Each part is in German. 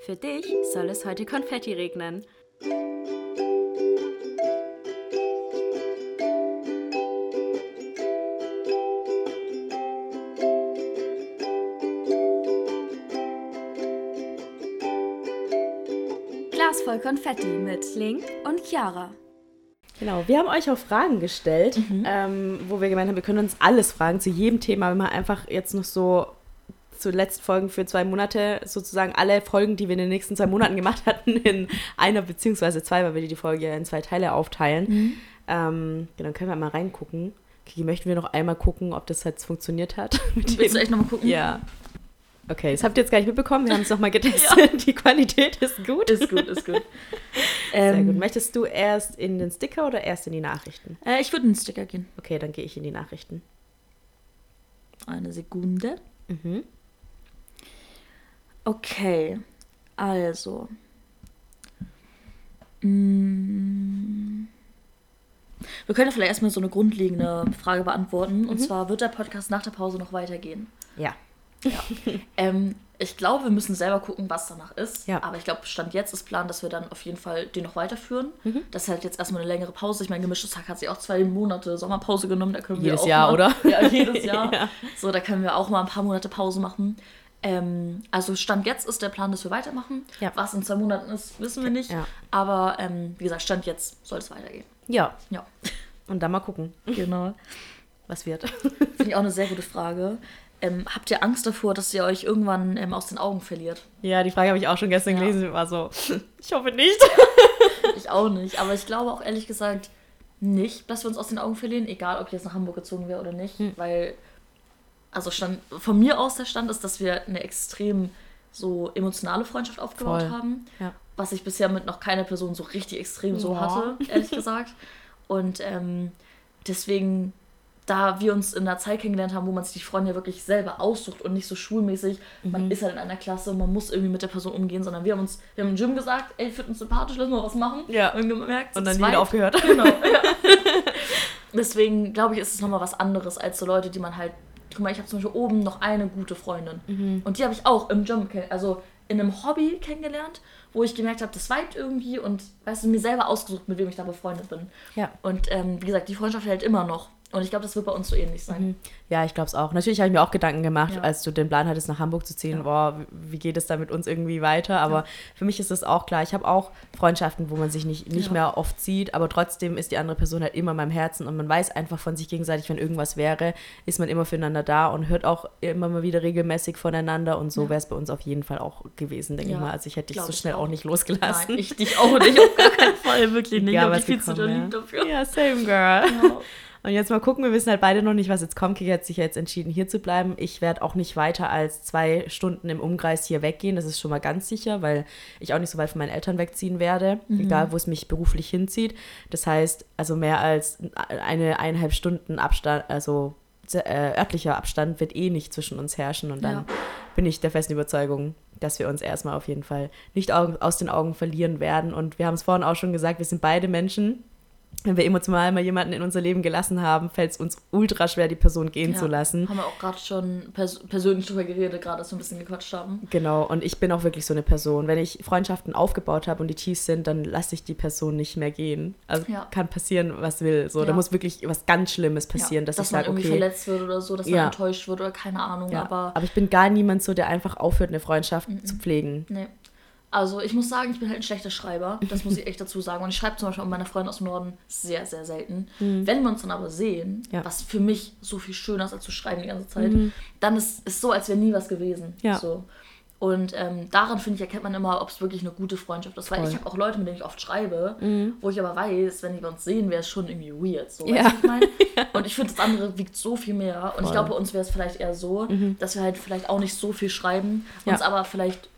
Für dich soll es heute Konfetti regnen. Glas voll Konfetti mit Link und Chiara. Genau, wir haben euch auch Fragen gestellt, Mhm. ähm, wo wir gemeint haben, wir können uns alles fragen zu jedem Thema, wenn man einfach jetzt noch so zu letzten Folgen für zwei Monate sozusagen alle Folgen, die wir in den nächsten zwei Monaten gemacht hatten, in einer beziehungsweise zwei, weil wir die Folge ja in zwei Teile aufteilen. Mhm. Ähm, genau, dann können wir mal reingucken. Kiki, möchten wir noch einmal gucken, ob das jetzt funktioniert hat? Willst du dem- echt nochmal gucken? Ja. Okay, das habt ihr jetzt gar nicht mitbekommen. Wir haben es nochmal getestet. Die Qualität ist gut. Ist gut, ist gut. Sehr Ähm, gut. Möchtest du erst in den Sticker oder erst in die Nachrichten? Äh, ich würde in den Sticker gehen. Okay, dann gehe ich in die Nachrichten. Eine Sekunde. Mhm. Okay, also. Mm. Wir können ja vielleicht erstmal so eine grundlegende Frage beantworten. Und zwar, wird der Podcast nach der Pause noch weitergehen? Ja. Ähm, ich glaube, wir müssen selber gucken, was danach ist. Ja. Aber ich glaube, Stand jetzt ist Plan, dass wir dann auf jeden Fall den noch weiterführen. Mhm. Das ist halt jetzt erstmal eine längere Pause. Ich meine, gemischtes Tag hat sich auch zwei Monate Sommerpause genommen. Da können wir Jedes auch Jahr, mal, oder? Ja, jedes Jahr. Ja. So, da können wir auch mal ein paar Monate Pause machen. Ähm, also Stand jetzt ist der Plan, dass wir weitermachen. Ja. Was in zwei Monaten ist, wissen wir nicht. Ja. Aber ähm, wie gesagt, Stand jetzt soll es weitergehen. Ja. Ja, Und dann mal gucken, genau. was wird. Finde ich auch eine sehr gute Frage. Ähm, habt ihr Angst davor, dass ihr euch irgendwann ähm, aus den Augen verliert? Ja, die Frage habe ich auch schon gestern Ja. gelesen. War so, ich hoffe nicht. Ich auch nicht. Aber ich glaube auch ehrlich gesagt nicht, dass wir uns aus den Augen verlieren, egal ob ich jetzt nach Hamburg gezogen wäre oder nicht. Hm. Weil, also stand, von mir aus der Stand ist, dass wir eine extrem so emotionale Freundschaft aufgebaut Voll. haben. Ja. Was ich bisher mit noch keiner Person so richtig extrem so Ja. hatte, ehrlich gesagt. Und ähm, deswegen, da wir uns in einer Zeit kennengelernt haben, wo man sich die Freunde ja wirklich selber aussucht und nicht so schulmäßig, Mhm. man ist halt in einer Klasse und man muss irgendwie mit der Person umgehen, sondern wir haben uns, wir haben im Gym gesagt, ey, ich finde uns sympathisch, lass mal was machen. Ja. Und gemerkt, Und dann wieder aufgehört. Genau. Ja. Deswegen glaube ich, ist es nochmal was anderes als so Leute, die man halt. Guck mal, ich habe zum Beispiel oben noch eine gute Freundin. Mhm. Und die habe ich auch im Gym, also in einem Hobby kennengelernt, wo ich gemerkt habe, das vibet irgendwie und weißt du, mir selber ausgesucht, mit wem ich da befreundet bin. Ja. Und ähm, wie gesagt, die Freundschaft hält immer noch. Und ich glaube, das wird bei uns so ähnlich sein. Ja, ich glaube es auch. Natürlich habe ich mir auch Gedanken gemacht, Ja. als du den Plan hattest, nach Hamburg zu ziehen. Ja. Boah, wie geht es da mit uns irgendwie weiter? Aber Ja. für mich ist es auch klar. Ich habe auch Freundschaften, wo man sich nicht, nicht mehr oft sieht, aber trotzdem ist die andere Person halt immer in meinem Herzen und man weiß einfach von sich gegenseitig, wenn irgendwas wäre, ist man immer füreinander da und hört auch immer mal wieder regelmäßig voneinander und so wäre es bei uns auf jeden Fall auch gewesen, denke ich mal. Also ich hätte dich glaub so schnell auch auch. nicht losgelassen. Nein, ich dich auch nicht, auf gar keinen Fall, wirklich nicht. Ja, dich viel zu lieb dafür. Ja, same girl. Ja. Und jetzt mal gucken, wir wissen halt beide noch nicht, was jetzt kommt. Kiki hat sich ja jetzt entschieden, hier zu bleiben. Ich werde auch nicht weiter als zwei Stunden im Umkreis hier weggehen. Das ist schon mal ganz sicher, weil ich auch nicht so weit von meinen Eltern wegziehen werde, egal wo es mich beruflich hinzieht. Das heißt, also mehr als eine eineinhalb Stunden Abstand, also äh, örtlicher Abstand wird eh nicht zwischen uns herrschen. Und dann Ja. bin ich der festen Überzeugung, dass wir uns erstmal auf jeden Fall nicht au- aus den Augen verlieren werden. Und wir haben es vorhin auch schon gesagt, wir sind beide Menschen. Wenn wir emotional mal jemanden in unser Leben gelassen haben, fällt es uns ultra schwer, die Person gehen zu lassen. Haben wir auch gerade schon pers persönlich drüber geredet, gerade als wir ein bisschen gequatscht haben. Genau, und ich bin auch wirklich so eine Person. Wenn ich Freundschaften aufgebaut habe und die tief sind, dann lasse ich die Person nicht mehr gehen. Also Ja. kann passieren, was will. So, da Ja. muss wirklich was ganz Schlimmes passieren, ja, dass, dass ich man sage, okay. verletzt wird oder so, dass man Ja. enttäuscht wird oder keine Ahnung, Ja, aber aber ich bin gar niemand so, der einfach aufhört, eine Freundschaft zu pflegen. nee. Also ich muss sagen, ich bin halt ein schlechter Schreiber, das muss ich echt dazu sagen. Und ich schreibe zum Beispiel mit meiner Freundin aus dem Norden sehr, sehr selten. Wenn wir uns dann aber sehen, Ja. was für mich so viel schöner ist, als zu schreiben die ganze Zeit, dann ist es so, als wäre nie was gewesen. Ja. So. Und ähm, daran, finde ich, erkennt man immer, ob es wirklich eine gute Freundschaft ist. Weil Voll. ich habe auch Leute, mit denen ich oft schreibe, wo ich aber weiß, wenn die wir uns sehen, wäre es schon irgendwie weird. So, Ja. ich meine? Und ich finde, das andere wiegt so viel mehr. Und ich Voll. Mhm. glaube, bei uns wäre es vielleicht eher so, dass wir halt vielleicht auch nicht so viel schreiben, uns aber vielleicht,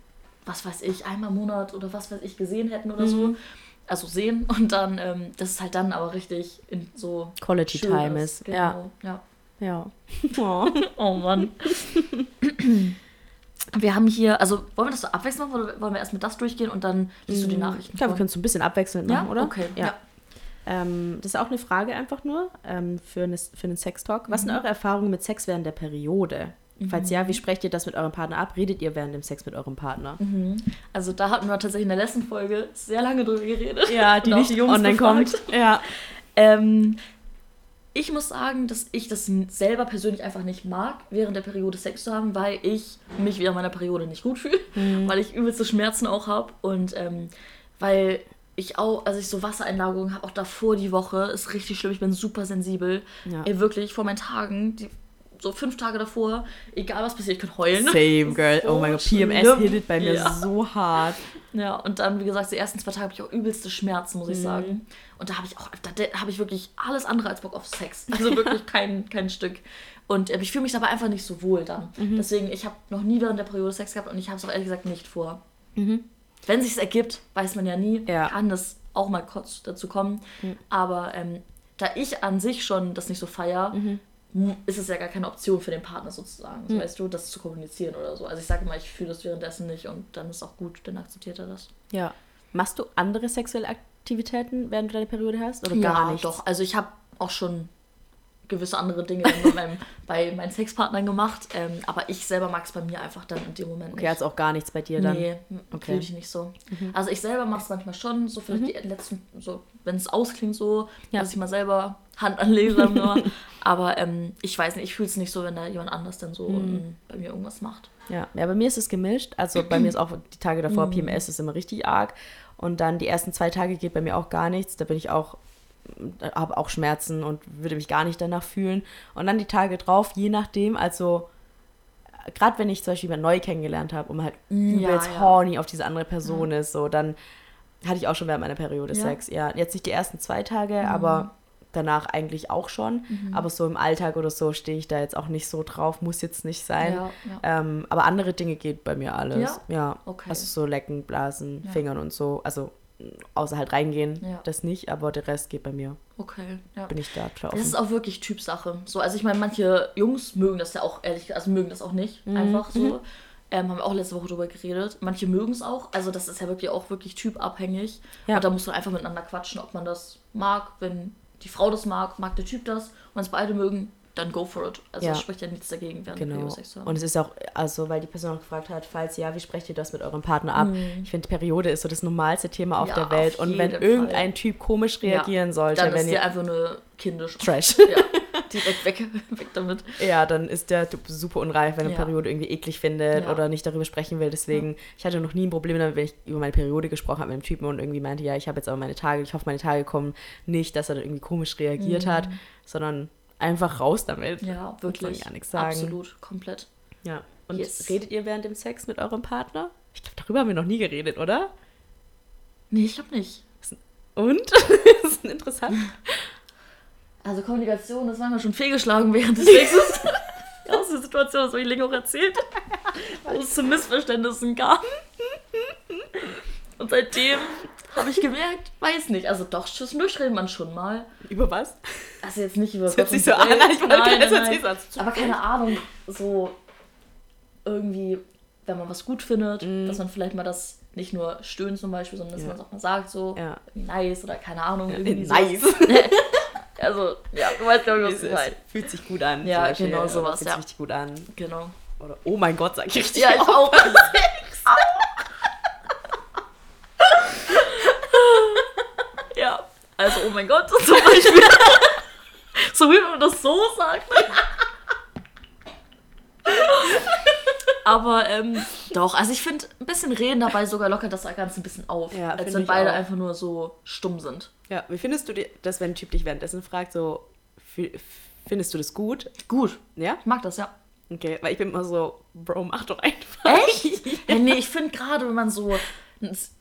was weiß ich, einmal im Monat oder was weiß ich, gesehen hätten oder so. Mhm. Also sehen und dann, ähm, das ist halt dann aber richtig in so Quality Time ist. Ja. Genau, ja. Ja. Oh. Oh Mann. Wir haben hier, also wollen wir das so abwechseln machen oder wollen wir erst mit das durchgehen und dann liest du die Nachrichten? Ich glaube, wir können es so ein bisschen abwechselnd ja? machen, oder? Okay, Ja. ja. Ähm, das ist auch eine Frage einfach nur ähm, für, eine, für einen Sextalk. Was Mhm. sind eure Erfahrungen mit Sex während der Periode? Falls ja, wie sprecht ihr das mit eurem Partner ab? Redet ihr während dem Sex mit eurem Partner? Also da hatten wir tatsächlich in der letzten Folge sehr lange drüber geredet. Ja, die Und auch nicht online befragt. kommt. Ja. Ähm, ich muss sagen, dass ich das selber persönlich einfach nicht mag, während der Periode Sex zu haben, weil ich mich während meiner Periode nicht gut fühle, Mhm. weil ich übelste Schmerzen auch habe und ähm, weil ich auch, also ich so Wassereinlagerungen habe, auch davor die Woche, ist richtig schlimm, ich bin super sensibel. Ja. Ey, wirklich, vor meinen Tagen, die, so fünf Tage davor, egal was passiert, ich kann heulen. Same, girl. Oh So mein Gott, PMS hittet bei mir Ja. so hart. Ja, und dann, wie gesagt, die ersten zwei Tage habe ich auch übelste Schmerzen, muss ich Mhm. sagen. Und da habe ich auch, da, habe ich wirklich alles andere als Bock auf Sex. Also wirklich kein, kein Stück. Und äh, ich fühle mich dabei einfach nicht so wohl dann. Mhm. Deswegen, ich habe noch nie während der Periode Sex gehabt und ich habe es auch ehrlich gesagt nicht vor. Mhm. Wenn sich ergibt, weiß man ja nie, Ja. kann es auch mal kurz dazu kommen. Aber ähm, da ich an sich schon das nicht so feier, Mhm. Ist es ja gar keine Option für den Partner sozusagen, so, weißt du, das zu kommunizieren oder so. Also ich sage immer, ich fühle das währenddessen nicht und dann ist auch gut, dann akzeptiert er das. Ja. Machst du andere sexuelle Aktivitäten, während du deine Periode hast? Oder gar ja, nicht? doch. Also ich habe auch schon gewisse andere Dinge bei, meinem, bei meinen Sexpartnern gemacht, ähm, aber ich selber mag es bei mir einfach dann in dem Moment Okay, nicht. also auch gar nichts bei dir dann. Nee, Okay. fühle ich nicht so. Also ich selber mache es manchmal schon, so vielleicht die letzten, so wenn es ausklingt so, Ja. dass ich mal selber Hand anlege, sagen wir mal. Aber ähm, ich weiß nicht, ich fühle es nicht so, wenn da jemand anders dann so ähm, bei mir irgendwas macht. Ja. ja, bei mir ist es gemischt. Also bei mir ist auch die Tage davor, PMS ist immer richtig arg. Und dann die ersten zwei Tage geht bei mir auch gar nichts. Da bin ich auch, habe auch Schmerzen und würde mich gar nicht danach fühlen. Und dann die Tage drauf, je nachdem, also gerade wenn ich zum Beispiel jemanden neu kennengelernt habe und man halt Ja, übelst ja. horny auf diese andere Person ist, so dann hatte ich auch schon während meiner Periode Ja. Sex. Ja, jetzt nicht die ersten zwei Tage, aber danach eigentlich auch schon. Aber so im Alltag oder so stehe ich da jetzt auch nicht so drauf, muss jetzt nicht sein. Ja, ja. Ähm, aber andere Dinge geht bei mir alles. Ja? Ja. Okay. Also so lecken, blasen. Fingern und so. Also außer halt reingehen, das nicht, aber der Rest geht bei mir. Okay, ja. Bin ich da total Das offen. ist auch wirklich Typsache. So, also ich meine, manche Jungs mögen das ja auch ehrlich, also mögen das auch nicht, Mhm. einfach so. Ähm, haben wir auch letzte Woche drüber geredet. Manche mögen es auch. Also das ist ja wirklich auch wirklich typabhängig. Ja. Und da muss man einfach miteinander quatschen, ob man das mag. Wenn die Frau das mag, mag der Typ das. Und es beide mögen, dann go for it. Also Ja. es spricht ja nichts dagegen, während Genau. Haben. Und es ist auch, also weil die Person auch gefragt hat, falls ja, wie sprecht ihr das mit eurem Partner ab? Mhm. Ich finde, Periode ist so das normalste Thema auf Ja, der Welt. auf Und wenn jeden irgendein Fall. Typ komisch reagieren Ja, sollte, dann wenn ist ihr einfach nur kindisch. Trash. Ja, direkt weg, weg damit. Ja, dann ist der super unreif, wenn er. Periode irgendwie eklig findet oder nicht darüber sprechen will. Deswegen, ich hatte noch nie ein Problem damit, wenn ich über meine Periode gesprochen habe mit einem Typen und irgendwie meinte, ja, ich habe jetzt aber meine Tage, ich hoffe, meine Tage kommen nicht, dass er dann irgendwie komisch reagiert hat, sondern einfach raus damit. Ja, wirklich. man gar nichts sagen. Absolut, komplett. Ja. Und Yes. redet ihr während dem Sex mit eurem Partner? Ich glaube, darüber haben wir noch nie geredet, oder? Nee, ich glaube nicht. Und? das ist interessant. Also Kommunikation ist manchmal schon fehlgeschlagen während des Sexes. Aus der Situation, das habe ich Ling auch erzählt, wo es zu Missverständnissen kam. Und seitdem habe ich gemerkt, weiß nicht, also doch, zwischendurch redet man schon mal. Über was? Also jetzt nicht über Das hört sich so an, als wollte nein, nein, nein. was- Aber keine Ahnung, so irgendwie, wenn man was gut findet, dass man vielleicht mal das nicht nur stöhnt zum Beispiel, sondern dass Mm. Ja. man es auch mal sagt, so Ja. nice oder keine Ahnung. irgendwie Nice. Also, ja, du weißt, glaube ich, was Es, ich meine. fühlt sich gut an. Ja, genau sowas, Fühlt ja. sich richtig gut an. Genau. Oder, oh mein Gott, sag ich richtig. Ja, ich auch. ja, also, oh mein Gott, zum Beispiel. so wie man das so sagt. Aber ähm, doch, also ich finde, ein bisschen reden dabei sogar lockert das Ganze ein bisschen auf. Ja, als wenn beide auch. einfach nur so stumm sind. Ja, wie findest du das, wenn ein Typ dich währenddessen fragt, so, fi- findest du das gut? Gut. Ja? Ich mag das, ja. Okay, weil ich bin immer so, Bro, mach doch einfach. Echt? ja, nee, ich finde gerade, wenn man so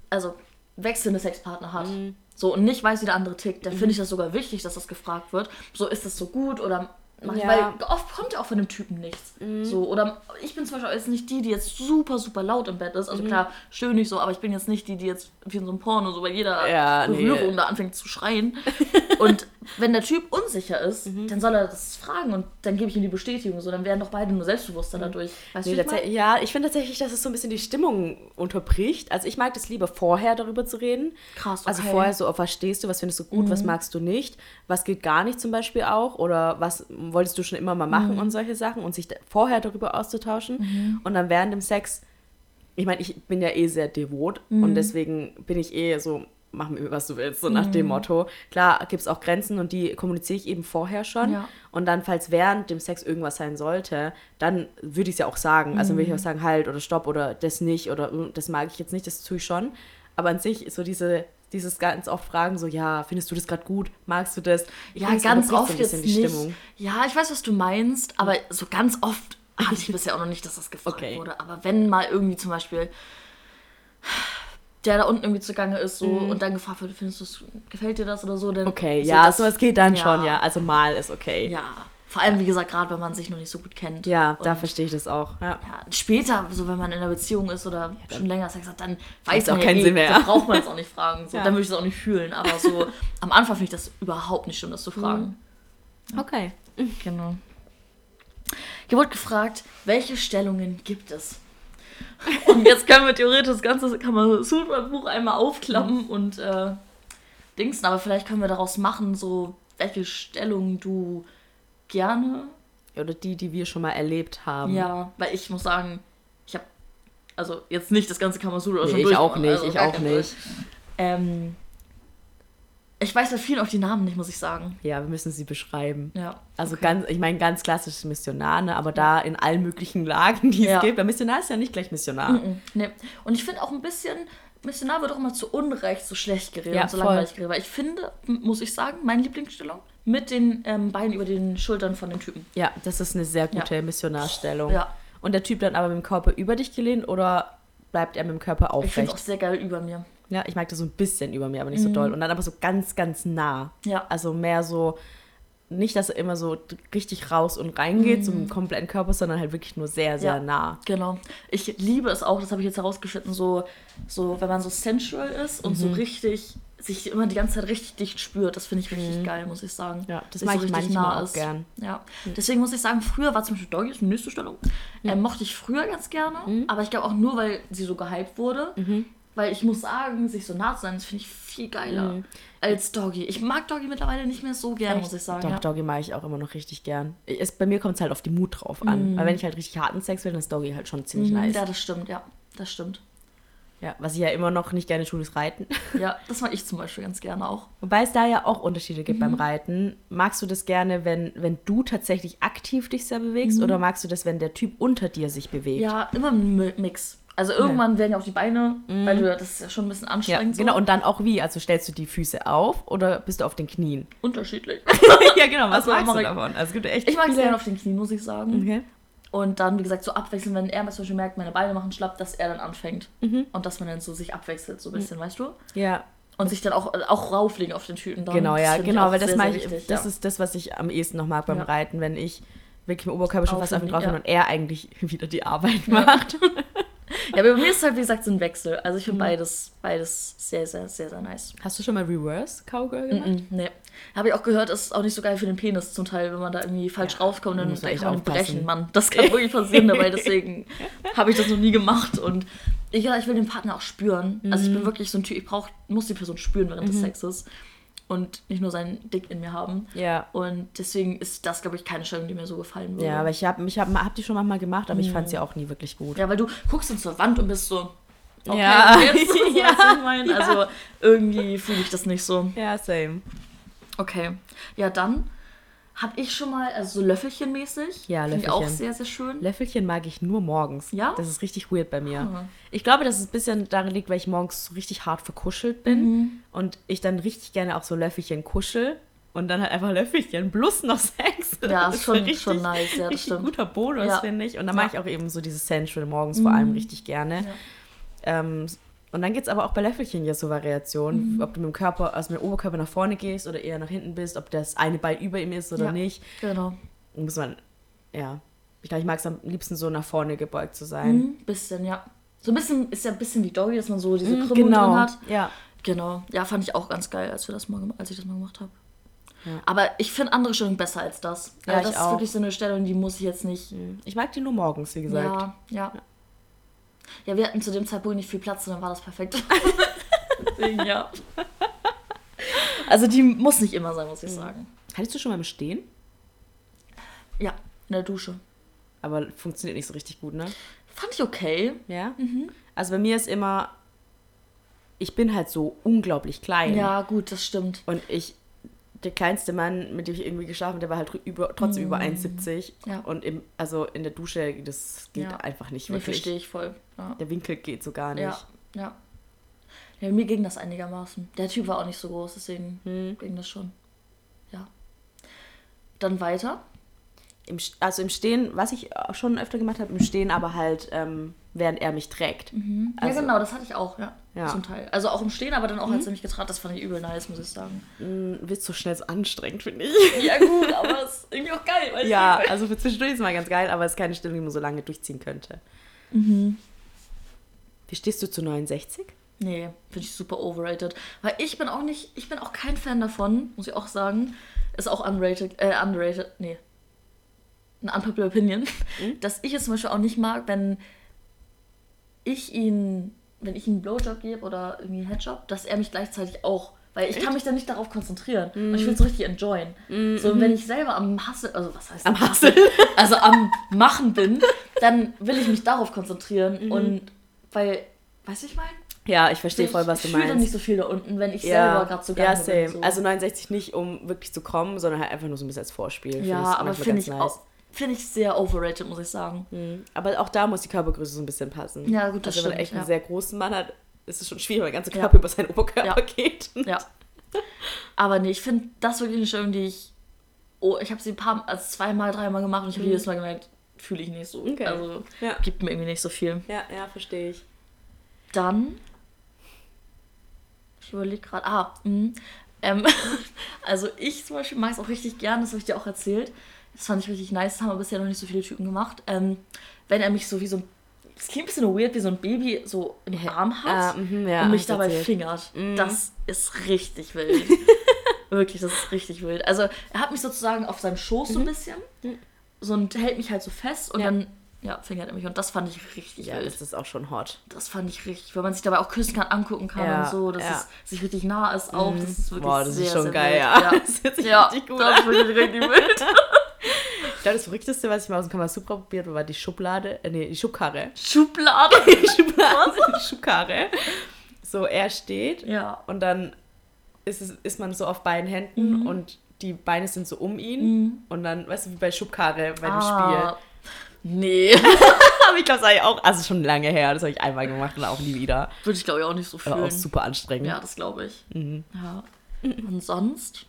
also wechselnde Sexpartner hat, Mhm. So und nicht weiß, wie der andere tickt, dann finde ich das sogar wichtig, dass das gefragt wird. So, ist das so gut oder mach ich, Ja. weil oft kommt ja auch von dem Typen nichts. Mhm. So, oder ich bin zum Beispiel jetzt nicht die, die jetzt super, super laut im Bett ist. Mhm. Also klar, stöhne ich so, aber ich bin jetzt nicht die, die jetzt wie in so einem Porno so bei jeder Ja, nee. Berührung da anfängt zu schreien. und wenn der Typ unsicher ist, dann soll er das fragen und dann gebe ich ihm die Bestätigung. So, dann werden doch beide nur selbstbewusster dadurch. Weißt Nee, ich ja, ich finde tatsächlich, dass es so ein bisschen die Stimmung unterbricht. Also ich mag das lieber vorher darüber zu reden. Krass, Also okay. Mhm. vorher so, auf was stehst du, was findest du gut, was magst du nicht, was geht gar nicht zum Beispiel auch oder was wolltest du schon immer mal machen Mhm. und solche Sachen und sich vorher darüber auszutauschen. Und dann während dem Sex, ich meine, ich bin ja eh sehr devot Mhm. und deswegen bin ich eh so, mach mir, was du willst, so nach Mhm. dem Motto. Klar gibt es auch Grenzen und die kommuniziere ich eben vorher schon. Ja. Und dann, falls während dem Sex irgendwas sein sollte, dann würde ich es ja auch sagen. Also Mhm. würde ich auch sagen, halt oder stopp oder das nicht oder "Mm, das mag ich jetzt nicht, das tue ich schon. Aber an sich ist so diese, dieses ganz oft Fragen, so, ja, findest du das gerade gut? Magst du das? Ich Ja, ganz oft jetzt nicht. Ja, ich weiß, was du meinst, aber so ganz oft hatte ich bisher auch noch nicht, dass das gefragt Okay. wurde. Aber wenn mal irgendwie zum Beispiel der da unten irgendwie zugange ist so und dann gefragt wird, findest du gefällt dir das oder so, dann Mhm. Okay, so ja, das- sowas geht dann ja. schon, ja. Also mal ist okay. Ja, Ja, vor allem wie gesagt, gerade wenn man sich noch nicht so gut kennt. da Und- verstehe ich das auch. Ja. ja, später, so wenn man in einer Beziehung ist oder schon länger Sex hat, dann weiß auch man ja, keinen eh, Sinn mehr. da braucht man es auch nicht fragen. So. Ja. Dann würde ich es auch nicht fühlen. Aber so am Anfang finde ich das überhaupt nicht schlimm, das zu fragen. Okay. Genau. Hier wurde gefragt, welche Stellungen gibt es? Und jetzt können wir theoretisch das ganze Kamasutra-Buch einmal aufklappen und äh, dingsen, aber vielleicht können wir daraus machen, so welche Stellung du gerne. Oder die, die wir schon mal erlebt haben. Ja, weil ich muss sagen, ich habe also jetzt nicht das ganze Kamasutra schon Nee, ich durch, auch nicht, also ich auch nicht. Ähm, ich weiß bei vielen auch die Namen nicht, muss ich sagen. Ja, wir müssen sie beschreiben. Ja. Also ganz, ich meine ganz klassisches Missionar, ne? aber da in allen möglichen Lagen, die Ja. es gibt. Weil Missionar ist ja nicht gleich Missionar. Mhm. Nee. Und ich finde auch ein bisschen, Missionar wird auch immer zu Unrecht so schlecht geredet Ja, und so voll. langweilig geredet. Weil ich finde, muss ich sagen, meine Lieblingsstellung mit den ähm, Beinen über den Schultern von den Typen. Ja, das ist eine sehr gute Missionarstellung. Ja. Und der Typ dann aber mit dem Körper über dich gelehnt oder bleibt er mit dem Körper Ich finde auch aufrecht? sehr geil über mir. Ja, ich mag das so ein bisschen über mir, aber nicht so doll. Und dann aber so ganz, ganz nah. Mhm. Ja. Also mehr so, nicht, dass er immer so richtig raus und reingeht Mhm. zum kompletten Körper, sondern halt wirklich nur sehr, sehr Ja. nah. Genau. Ich liebe es auch, das habe ich jetzt herausgeschnitten, so, so, wenn man so sensual ist und Mhm. so richtig, sich immer die ganze Zeit richtig dicht spürt. Das finde ich richtig geil, muss ich sagen. Mhm. Ja, das Sich mag ich manchmal auch gern. Mhm. Ja. Deswegen muss ich sagen, früher war zum Beispiel Doggy, ist die nächste Stellung, äh, mochte ich früher ganz gerne, Mhm. aber ich glaube auch nur, weil sie so gehypt wurde. Weil ich muss sagen, sich so nah zu sein, das finde ich viel geiler als Doggy. Ich mag Doggy mittlerweile nicht mehr so gerne, muss ich sagen. Doch, ja. Doggy mag ich auch immer noch richtig gern. Es, bei mir kommt es halt auf die Mut drauf an. Weil wenn ich halt richtig harten Sex will, dann ist Doggy halt schon ziemlich Mhm, nice. Ja, das stimmt, ja. Das stimmt. Ja, was ich ja immer noch nicht gerne tue, ist Reiten. Ja, das mag ich zum Beispiel ganz gerne auch. Wobei es da ja auch Unterschiede gibt Mhm. beim Reiten. Magst du das gerne, wenn, wenn du tatsächlich aktiv dich sehr bewegst? Oder magst du das, wenn der Typ unter dir sich bewegt? Mhm. Ja, immer ein Mi- Mix. Also irgendwann werden ja auch die Beine, weil du, das ist ja schon ein bisschen Ja, anstrengend. genau. So. Und dann auch wie? Also stellst du die Füße auf oder bist du auf den Knien? Unterschiedlich. ja, genau. Was Also magst du ich- davon? Also es gibt echt Ich mag es viele- gerne auf den Knien, muss ich sagen. Okay. Und dann, wie gesagt, so abwechseln, wenn er zum Beispiel merkt, meine Beine machen schlapp, dass er dann anfängt. Mhm. Und dass man dann so sich abwechselt, so ein bisschen, weißt du? Ja, Und sich dann auch, auch rauflegen auf den Tüten. Dann. genau, ja, genau. Weil das sehr, sehr ich, wichtig, das ja. ist das, was ich am ehesten noch mag beim Ja. Reiten, wenn ich wirklich dem Oberkörper schon Auf fast auf ihn ihn, drauf bin ja. und er eigentlich wieder die Arbeit macht. Ja, aber bei mir ist es halt, wie gesagt, so ein Wechsel. Also Mhm. ich finde beides, beides sehr, sehr, sehr, sehr nice. Hast du schon mal Reverse Cowgirl gemacht? Mhm, nee. Habe ich auch gehört, ist auch nicht so geil für den Penis zum Teil, wenn man da irgendwie falsch raufkommt, dann, muss man echt ihn aufpassen. brechen, Mann. Das kann wirklich passieren dabei, deswegen habe ich das noch nie gemacht. Und ich, ja, ich will den Partner auch spüren. Also Mhm. ich bin wirklich so ein Typ, ich brauch, muss die Person spüren während des Sexes und nicht nur seinen Dick in mir haben. Ja. Und deswegen ist das, glaube ich, keine Stellung, die mir so gefallen würde. Ja, aber ich habe ich hab, hab die schon manchmal gemacht, aber ich fand sie auch nie wirklich gut. Ja, weil du guckst dann zur Wand und bist so. Okay, Ja. jetzt, Ja. ich meine? Also irgendwie fühle ich das nicht so. Ja, same. Okay. Ja, dann habe ich schon mal, also so Löffelchenmäßig. Ja, Finde ich auch Löffelchen. sehr, sehr schön. Löffelchen mag ich nur morgens. Ja? Das ist richtig weird bei mir. Ah. Ich glaube, dass es ein bisschen darin liegt, weil ich morgens so richtig hart verkuschelt bin Mhm. und ich dann richtig gerne auch so Löffelchen kuschel und dann halt einfach Löffelchen plus noch Sex. Ja, Das ist schon, richtig- schon nice, ja, das richtig stimmt. guter Bonus, Ja. finde ich. Und dann Ja. mag ich auch eben so dieses Sensual morgens vor allem richtig gerne. Ähm, und dann gibt es aber auch bei Löffelchen ja so Variationen, Mhm. ob du mit dem Körper, also mit dem Oberkörper nach vorne gehst oder eher nach hinten bist, ob das eine Bein über ihm ist oder Ja. nicht. Genau. Muss man, ja. Ich glaube, ich mag es am liebsten so nach vorne gebeugt zu sein. Mhm, bisschen, ja. So ein bisschen, ist ja ein bisschen wie Doggy, dass man so diese Mhm, Krümmung genau. drin hat. Ja. Genau. Ja, fand ich auch ganz geil, als, wir das mal, als ich das mal gemacht habe. Ja. Aber ich finde andere Stellungen besser als das. Ja, Ja, das ist auch. wirklich so eine Stellung, die muss ich jetzt nicht. Ich mag die nur morgens, wie gesagt. Ja, ja. Ja, wir hatten zu dem Zeitpunkt nicht viel Platz und dann war das perfekt. Deswegen, ja. Also die muss nicht immer sein, muss ich sagen. Hattest du schon mal im Stehen? Ja, in der Dusche. Aber funktioniert nicht so richtig gut, ne? Fand ich okay. Ja. Also bei mir ist immer, ich bin halt so unglaublich klein. Ja, gut, das stimmt. Und ich, der kleinste Mann, mit dem ich irgendwie geschlafen habe, der war halt über, trotzdem über 1,70. Ja. Und im, also in der Dusche, das geht Ja. einfach nicht Nee, wirklich. verstehe ich voll. Ja. Der Winkel geht so gar nicht. Ja, ja. Ja, mir ging das einigermaßen. Der Typ war auch nicht so groß, deswegen Hm. ging das schon. Ja. Dann weiter. Im, also im Stehen, was ich auch schon öfter gemacht habe, im Stehen, aber halt, ähm, während er mich trägt. Also- ja, genau, das hatte ich auch, ja. Ja. Zum Teil. Also auch im Stehen, aber dann auch, als er mich getragen hat, das fand ich übel nice, muss ich sagen. Mm, Wird so schnell so anstrengend, finde ich. Ja, gut, aber es ist irgendwie auch geil, weißt ja, also für zwischendurch ist es mal ganz geil, aber es ist keine Stellung, die man so lange durchziehen könnte. Mhm. Wie stehst du zu 69? Nee, finde ich super overrated. Weil ich bin auch nicht, ich bin auch kein Fan davon, muss ich auch sagen. Ist auch unrated, äh, underrated, nee. Eine unpopular opinion. Dass ich es zum Beispiel auch nicht mag, wenn ich ihn, wenn ich ihm einen Blowjob gebe oder irgendwie einen Headjob, dass er mich gleichzeitig auch, weil ich kann mich dann nicht darauf konzentrieren. Und ich will es so richtig enjoyen. So, und wenn ich selber am Hassel, also was heißt Am Hassel? Also am Machen bin, dann will ich mich darauf konzentrieren. Und weil, weißt du, ich meine? Ja, ich verstehe voll, was du ich fühle dann nicht meinst. so viel da unten, wenn ich Ja, selber gerade so ja, geil same. bin. So. Also 69 nicht, um wirklich zu kommen, sondern halt einfach nur so ein bisschen als Vorspiel. Ja, aber finde ich nice. auch, finde ich sehr overrated, muss ich sagen. Mhm. Aber auch da muss die Körpergröße so ein bisschen passen. Ja, gut, das also, wenn stimmt, echt einen ja. sehr großen Mann hat, ist es schon schwierig, weil der ganze Ja. Körper über seinen Oberkörper Ja. geht. Ja. Aber nee, ich finde das wirklich eine Stellung, die ich. Oh, ich habe sie ein paar, also zweimal, dreimal gemacht und ich habe jedes Mal gemerkt, fühle ich nicht so. Okay. Also Ja. gibt mir irgendwie nicht so viel. Ja, ja, verstehe ich. Dann. Ich überlege gerade. Ah, mh. ähm, also ich zum Beispiel mag es auch richtig gern, das habe ich dir auch erzählt. Das fand ich richtig nice, das haben aber bisher noch nicht so viele Typen gemacht. Ähm, wenn er mich so wie so ein. Das klingt ein bisschen weird, wie so ein Baby so im Arm hat Ah, mhm, ja, und mich dabei erzählt. fingert. Das ist richtig wild. Wirklich, das ist richtig wild. Also er hat mich sozusagen auf seinem Schoß so ein bisschen so und hält mich halt so fest und Mhm. Ja. dann ja, fingert er mich und das fand ich richtig Ja, wild. das ist auch schon hot. Das fand ich richtig, weil man sich dabei auch küssen kann, angucken kann Ja, und so, dass ja. es sich richtig nah ist auch. Das ist wirklich Boah, das sehr, ist schon sehr geil, wild. ja. Das sich ja richtig gut das ist wirklich richtig wild. Ich glaube, das Verrückteste, was ich mal aus dem Kamasutra probiert habe, war die Schublade, äh, nee, die Schubkarre. Schublade. Schublade, die Schubkarre. So, er steht Ja. und dann ist, es, ist man so auf beiden Händen Mhm. und die Beine sind so um ihn und dann, weißt du, wie bei Schubkarre bei dem Spiel. Ah, nee. Aber ich glaube, das war auch, also schon lange her, das habe ich einmal gemacht und auch nie wieder. Würde ich glaube ich auch nicht so fühlen. auch super anstrengend. Ja, das glaube ich. Mhm. Ja. Und sonst?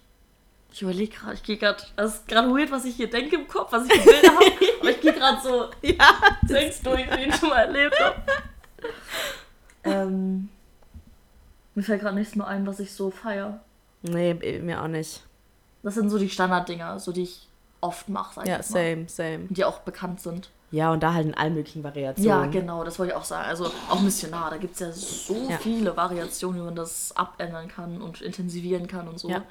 Ich überlege gerade, ich gehe gerade, das ist gerade weird, was ich hier denke im Kopf, was ich für Bilder habe, aber ich gehe gerade so Ja, Sex durch, die ich schon mal erlebt habe. ähm, mir fällt gerade nichts mehr ein, was ich so feier. nee, mir auch nicht. Das sind so die Standarddinger, so die ich oft mache, sag ich Ja, mal. same, same. Die auch bekannt sind. Ja, und da halt in allen möglichen Variationen. Ja, genau, das wollte ich auch sagen. Also auch Missionar, da gibt es ja so Ja. viele Variationen, wie man das abändern kann und intensivieren kann und so. Ja.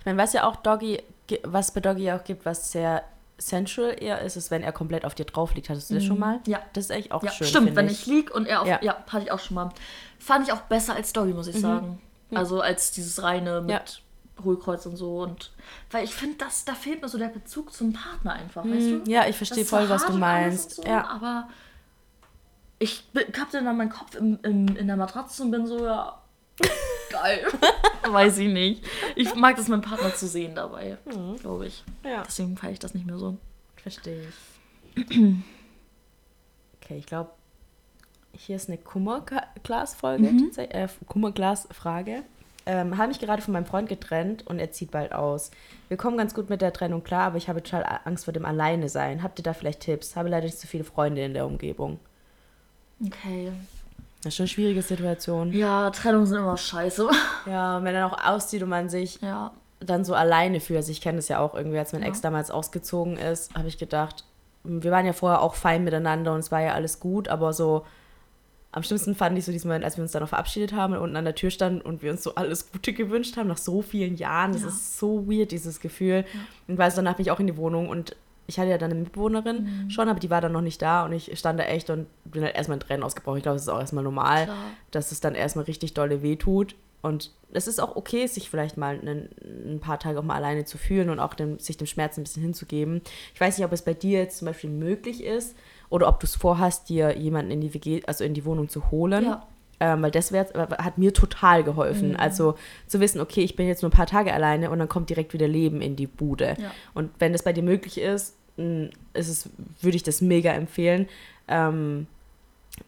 Ich meine, was ja auch Doggy, was bei Doggy auch gibt, was sehr sensual eher ist, ist, wenn er komplett auf dir drauf liegt. Hattest du das schon mal? Mhm. Ja. Das ist eigentlich auch Ja, schön. stimmt, wenn ich lieg und er auf. Ja. Ja. Mhm. hatte ich auch schon mal. Fand ich auch besser als Doggy, muss ich sagen. Also als dieses reine mit. Hohlkreuz und so. Und weil ich finde, das, da fehlt mir so der Bezug zum Partner einfach, weißt du? Mhm. Ja, ich verstehe voll, was du meinst. So, ja. Aber ich hab dann meinen Kopf im, im, in der Matratze und bin so, ja, geil. Weiß ich nicht. Ich mag das, meinen Partner zu sehen dabei, glaube ich. ja. Deswegen feiere ich das nicht mehr so. Verstehe ich. okay, ich glaube, hier ist eine Kummerglas-Folge, Mhm. äh, Kummerglas-Frage. Ähm, habe mich gerade von meinem Freund getrennt und er zieht bald aus. Wir kommen ganz gut mit der Trennung klar, aber ich habe total Angst vor dem Alleine sein. Habt ihr da vielleicht Tipps? Habe leider nicht so viele Freunde in der Umgebung. Okay. Das ist schon eine schwierige Situation. Ja, Trennungen sind immer scheiße. Ja, und wenn er auch auszieht und man sich Ja. dann so alleine fühlt. Also ich kenne das ja auch irgendwie, als mein Ja. Ex damals ausgezogen ist, habe ich gedacht, wir waren ja vorher auch fein miteinander und es war ja alles gut, aber so am schlimmsten fand ich so diesen Moment, als wir uns dann noch verabschiedet haben und unten an der Tür standen und wir uns so alles Gute gewünscht haben, nach so vielen Jahren. Das Ja. ist so weird, dieses Gefühl. Und weiß, danach bin ich auch in die Wohnung und ich hatte ja dann eine Mitbewohnerin Mhm. schon, aber die war dann noch nicht da und ich stand da echt und bin halt erstmal in Tränen ausgebrochen. Ich glaube, das ist auch erstmal normal, Klar. dass es dann erstmal richtig dolle wehtut. Und es ist auch okay, sich vielleicht mal einen, ein paar Tage auch mal alleine zu fühlen und auch dem, sich dem Schmerz ein bisschen hinzugeben. Ich weiß nicht, ob es bei dir jetzt zum Beispiel möglich ist oder ob du es vorhast, dir jemanden in die WG, also in die Wohnung zu holen. Ja. Ähm, weil das wär, hat mir total geholfen. Mhm. Also zu wissen, okay, ich bin jetzt nur ein paar Tage alleine und dann kommt direkt wieder Leben in die Bude. Ja. Und wenn das bei dir möglich ist, ist es, würde ich das mega empfehlen, ähm,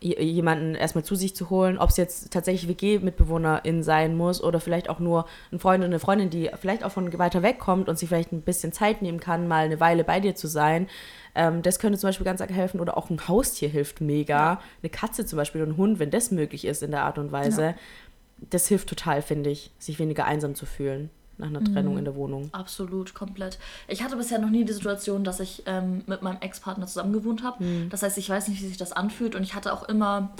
jemanden erstmal zu sich zu holen, ob es jetzt tatsächlich WG-Mitbewohnerin sein muss oder vielleicht auch nur ein Freund oder eine Freundin, die vielleicht auch von weiter weg kommt und sich vielleicht ein bisschen Zeit nehmen kann, mal eine Weile bei dir zu sein. Ähm, das könnte zum Beispiel ganz arg helfen oder auch ein Haustier hilft mega. Eine Katze zum Beispiel oder ein Hund, wenn das möglich ist in der Art und Weise. Ja. Das hilft total, finde ich, sich weniger einsam zu fühlen nach einer Mhm. Trennung in der Wohnung. Absolut, komplett. Ich hatte bisher noch nie die Situation, dass ich ähm, mit meinem Ex-Partner zusammen gewohnt habe. Mhm. Das heißt, ich weiß nicht, wie sich das anfühlt. Und ich hatte auch immer,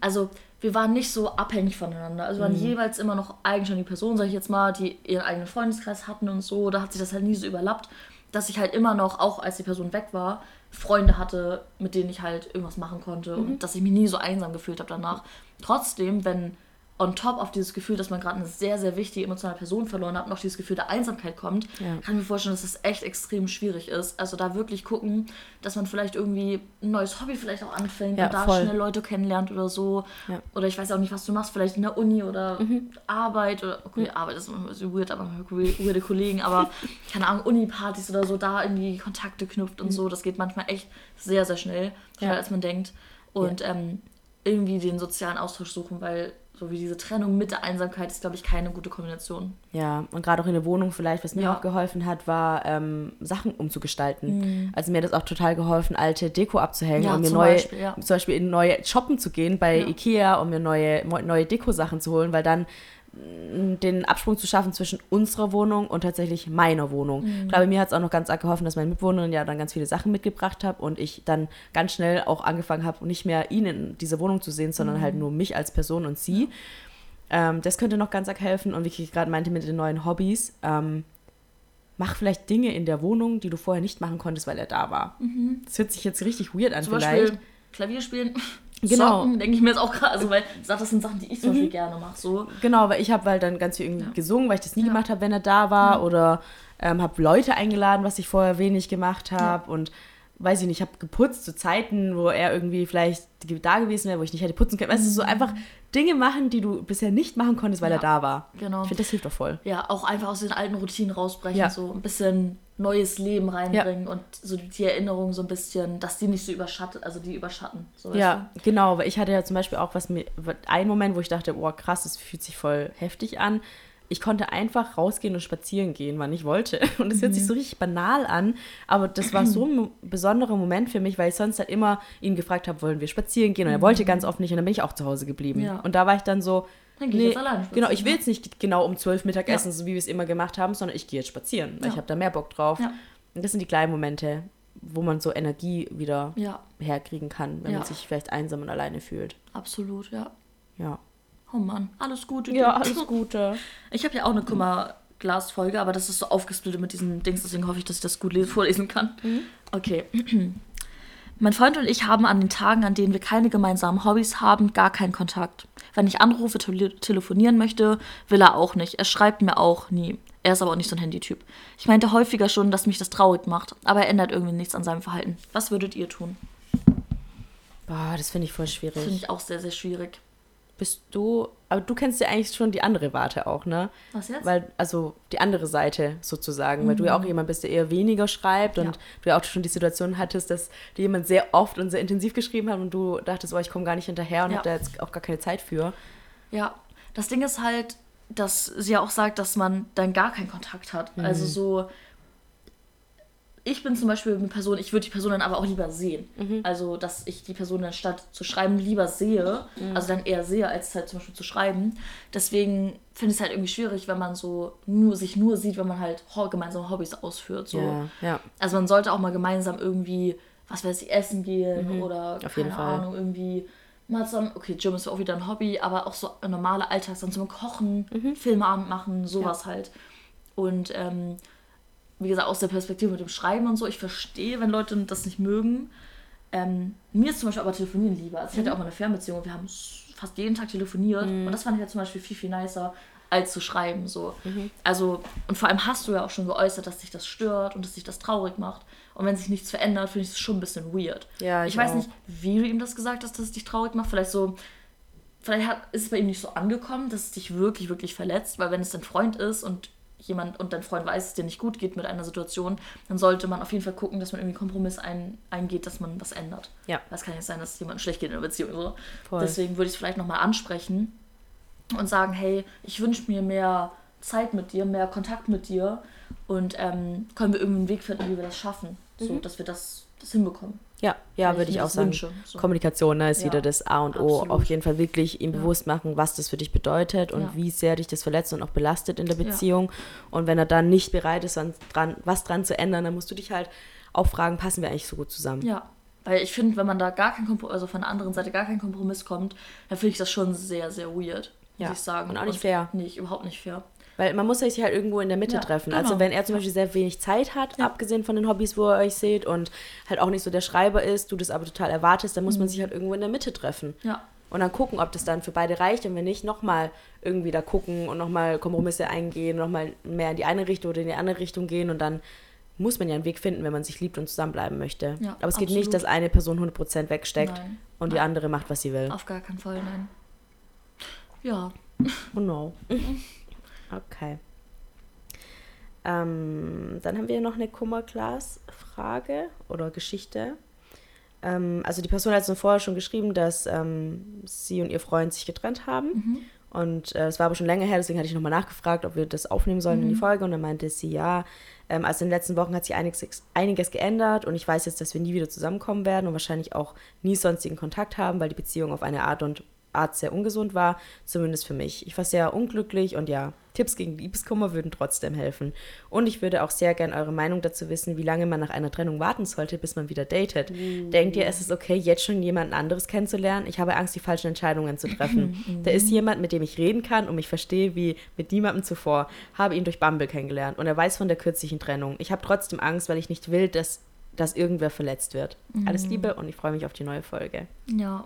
also wir waren nicht so abhängig voneinander. Also wir Mhm. waren jeweils immer noch eigenständige Personen, sag ich jetzt mal, die ihren eigenen Freundeskreis hatten und so. Da hat sich das halt nie so überlappt, dass ich halt immer noch, auch als die Person weg war, Freunde hatte, mit denen ich halt irgendwas machen konnte. Mhm. Und dass ich mich nie so einsam gefühlt habe danach. Trotzdem, wenn on top auf dieses Gefühl, dass man gerade eine sehr, sehr wichtige emotionale Person verloren hat, noch dieses Gefühl der Einsamkeit kommt, Ja. kann ich mir vorstellen, dass das echt extrem schwierig ist. Also da wirklich gucken, dass man vielleicht irgendwie ein neues Hobby vielleicht auch anfängt Ja, und da voll. schnell Leute kennenlernt oder so. Ja. Oder ich weiß auch nicht, was du machst, vielleicht in der Uni oder Arbeit oder okay, Arbeit ist immer bisschen weird, aber weirde Kollegen, aber keine Ahnung, Uni-Partys oder so, da irgendwie Kontakte knüpft und so. Das geht manchmal echt sehr, sehr schnell, schneller als man denkt. Und ähm, irgendwie den sozialen Austausch suchen, weil so wie diese Trennung mit der Einsamkeit ist, glaube ich, keine gute Kombination. Ja, und gerade auch in der Wohnung vielleicht, was mir Ja. auch geholfen hat, war ähm, Sachen umzugestalten. Also mir hat das auch total geholfen, alte Deko abzuhängen Mhm. Ja, und mir zum neue, Beispiel, ja. zum Beispiel in neue shoppen zu gehen bei. Ikea, um mir neue, neue Deko-Sachen zu holen, weil dann den Absprung zu schaffen zwischen unserer Wohnung und tatsächlich meiner Wohnung. Mhm. Ich glaube, mir hat es auch noch ganz arg geholfen, dass meine Mitbewohnerin ja dann ganz viele Sachen mitgebracht hat und ich dann ganz schnell auch angefangen habe, nicht mehr ihn in dieser Wohnung zu sehen, sondern Mhm. halt nur mich als Person und sie. Ähm, das könnte noch ganz arg helfen. Und wie ich gerade meinte mit den neuen Hobbys, ähm, mach vielleicht Dinge in der Wohnung, die du vorher nicht machen konntest, weil er da war. Das hört sich jetzt richtig weird an Mhm. Zum vielleicht. Beispiel Klavier spielen, Genau. Socken, denke ich mir jetzt auch gerade. Also, weil das sind Sachen, die ich zum Mhm. Beispiel gerne mache. So. Genau, weil ich habe halt dann ganz viel irgendwie Ja. gesungen, weil ich das nie Ja. gemacht habe, wenn er da war. Oder ähm, habe Leute eingeladen, was ich vorher wenig gemacht habe. Und weiß ich nicht, habe geputzt zu Zeiten, wo er irgendwie vielleicht da gewesen wäre, wo ich nicht hätte putzen können. Weißt du, so einfach Dinge machen, die du bisher nicht machen konntest, weil. Ja. er da war. Genau. Ich finde, das hilft doch voll. Ja, auch einfach aus den alten Routinen rausbrechen, Ja. so ein bisschen neues Leben reinbringen und so die Erinnerung so ein bisschen, dass die nicht so überschattet, also die überschatten. So, Ja, genau, weil ich hatte ja zum Beispiel auch was mir, einen Moment, wo ich dachte, oh krass, das fühlt sich voll heftig an. Ich konnte einfach rausgehen und spazieren gehen, wann ich wollte. Und das hört sich so richtig banal an, aber das war so ein besonderer Moment für mich, weil ich sonst halt immer ihn gefragt habe, wollen wir spazieren gehen? Und er wollte ganz oft nicht und dann bin ich auch zu Hause geblieben. Ja. Und da war ich dann so, Dann geh ich jetzt spazieren, genau, ich will ja. jetzt nicht genau um zwölf Mittagessen, so wie wir es immer gemacht haben, sondern ich gehe jetzt spazieren, weil Ja. ich habe da mehr Bock drauf. Ja. Und das sind die kleinen Momente, wo man so Energie wieder Ja, herkriegen kann, wenn Ja. man sich vielleicht einsam und alleine fühlt. absolut, ja. Ja. Oh Mann, alles Gute. Ja, alles Gute. Ich habe ja auch eine Kummerglas-Folge, aber das ist so aufgesplittet mit diesen Dings, deswegen hoffe ich, dass ich das gut le- vorlesen kann. Okay. Mein Freund und ich haben an den Tagen, an denen wir keine gemeinsamen Hobbys haben, gar keinen Kontakt. Wenn ich anrufe, tele telefonieren möchte, will er auch nicht. Er schreibt mir auch nie. Er ist aber auch nicht so ein Handytyp. Ich meinte häufiger schon, dass mich das traurig macht, aber er ändert irgendwie nichts an seinem Verhalten. Was würdet ihr tun? Boah, das finde ich voll Das finde schwierig. ich auch sehr, sehr schwierig. Bist du, aber du kennst ja eigentlich schon die andere Warte auch, ne? Was jetzt? Weil, also die andere Seite sozusagen, weil du ja auch jemand bist, der eher weniger schreibt und Ja. du ja auch schon die Situation hattest, dass dir jemand sehr oft und sehr intensiv geschrieben hat und du dachtest, oh, ich komme gar nicht hinterher und Ja. hab da jetzt auch gar keine Zeit für. Ja, das Ding ist halt, dass sie ja auch sagt, dass man dann gar keinen Kontakt hat. Mhm. Also so, ich bin zum Beispiel eine Person, ich würde die Person dann aber auch lieber sehen. Mhm. Also, dass ich die Person dann statt zu schreiben lieber sehe, Mhm. also dann eher sehe, als halt zum Beispiel zu schreiben. Deswegen finde ich es halt irgendwie schwierig, wenn man so nur sich nur sieht, wenn man halt gemeinsame Hobbys ausführt. So. Ja, ja. Also man sollte auch mal gemeinsam irgendwie, was weiß ich, essen gehen oder Mhm. auf jeden keine Fall. Ahnung, irgendwie mal zusammen, okay, Gym ist auch wieder ein Hobby, aber auch so ein normaler Alltag, dann zum Kochen, Filmeabend machen, sowas halt. Und ähm, wie gesagt, aus der Perspektive mit dem Schreiben und so, ich verstehe, wenn Leute das nicht mögen. Ähm, mir ist zum Beispiel aber Telefonieren lieber. Also ich hatte auch mal eine Fernbeziehung und wir haben fast jeden Tag telefoniert. Und das fand ich ja zum Beispiel viel, viel nicer, als zu schreiben. So. Also, und vor allem hast du ja auch schon geäußert, dass dich das stört und dass dich das traurig macht. Und wenn sich nichts verändert, finde ich es schon ein bisschen weird. Ja, ich, ich weiß auch. nicht, wie du ihm das gesagt hast, dass es dich traurig macht. Vielleicht so, vielleicht hat, ist es bei ihm nicht so angekommen, dass es dich wirklich, wirklich verletzt, weil wenn es dein Freund ist und jemand und dein Freund weiß, dass es dir nicht gut geht mit einer Situation, dann sollte man auf jeden Fall gucken, dass man irgendwie einen Kompromiss ein, eingeht, dass man was ändert. Ja. Weil es kann nicht sein, dass es jemandem schlecht geht in der Beziehung. So. Voll. Deswegen würde ich es vielleicht nochmal ansprechen und sagen, hey, ich wünsche mir mehr Zeit mit dir, mehr Kontakt mit dir und ähm, können wir irgendwie einen Weg finden, wie wir das schaffen, so dass wir das, das hinbekommen. Ja, ja, würde ich auch sagen. wünsche, so. Kommunikation ne, ist Ja, wieder das A und O. absolut. Auf jeden Fall wirklich ihm Ja. bewusst machen, was das für dich bedeutet und Ja. wie sehr dich das verletzt und auch belastet in der. Beziehung. Und wenn er dann nicht bereit ist, was dran, was dran zu ändern, dann musst du dich halt auch fragen, passen wir eigentlich so gut zusammen? Ja, weil ich finde, wenn man da gar kein Kompromiss, also von der anderen Seite gar kein Kompromiss kommt, dann finde ich das schon sehr, sehr weird, muss ich sagen. und auch nicht fair. Nee, überhaupt nicht fair. Weil man muss sich halt irgendwo in der Mitte Ja, treffen. genau. Also wenn er zum Beispiel sehr wenig Zeit hat, abgesehen von den Hobbys, wo ihr euch seht und halt auch nicht so der Schreiber ist, du das aber total erwartest, dann muss Mhm. man sich halt irgendwo in der Mitte treffen. Ja, Und dann gucken, ob das dann für beide reicht und wenn nicht, nochmal irgendwie da gucken und nochmal Kompromisse eingehen, nochmal mehr in die eine Richtung oder in die andere Richtung gehen und dann muss man ja einen Weg finden, wenn man sich liebt und zusammenbleiben möchte. Ja, Aber es geht absolut. nicht, dass eine Person 100% wegsteckt Nein. und die Nein. andere macht, was sie will. auf gar keinen Fall, nein. Ja, Oh no. Okay. Ähm, dann haben wir noch eine Kummerglas-Frage oder Geschichte. Ähm, also die Person hat uns vorher schon geschrieben, dass ähm, sie und ihr Freund sich getrennt haben. Und äh, es war aber schon länger her, deswegen hatte ich nochmal nachgefragt, ob wir das aufnehmen sollen in die Folge. Und dann meinte sie, ja, ähm, also in den letzten Wochen hat sich einiges, einiges geändert und ich weiß jetzt, dass wir nie wieder zusammenkommen werden und wahrscheinlich auch nie sonstigen Kontakt haben, weil die Beziehung auf eine Art und Art sehr ungesund war, zumindest für mich. Ich war sehr unglücklich und ja, Tipps gegen Liebeskummer würden trotzdem helfen. Und ich würde auch sehr gern eure Meinung dazu wissen, wie lange man nach einer Trennung warten sollte, bis man wieder datet. Denkt ihr, es ist okay, jetzt schon jemanden anderes kennenzulernen? Ich habe Angst, die falschen Entscheidungen zu treffen. da ist jemand, mit dem ich reden kann und mich verstehe wie mit niemandem zuvor. Habe ihn durch Bumble kennengelernt und er weiß von der kürzlichen Trennung. Ich habe trotzdem Angst, weil ich nicht will, dass, dass irgendwer verletzt wird. Alles Liebe und ich freue mich auf die neue Folge. ja.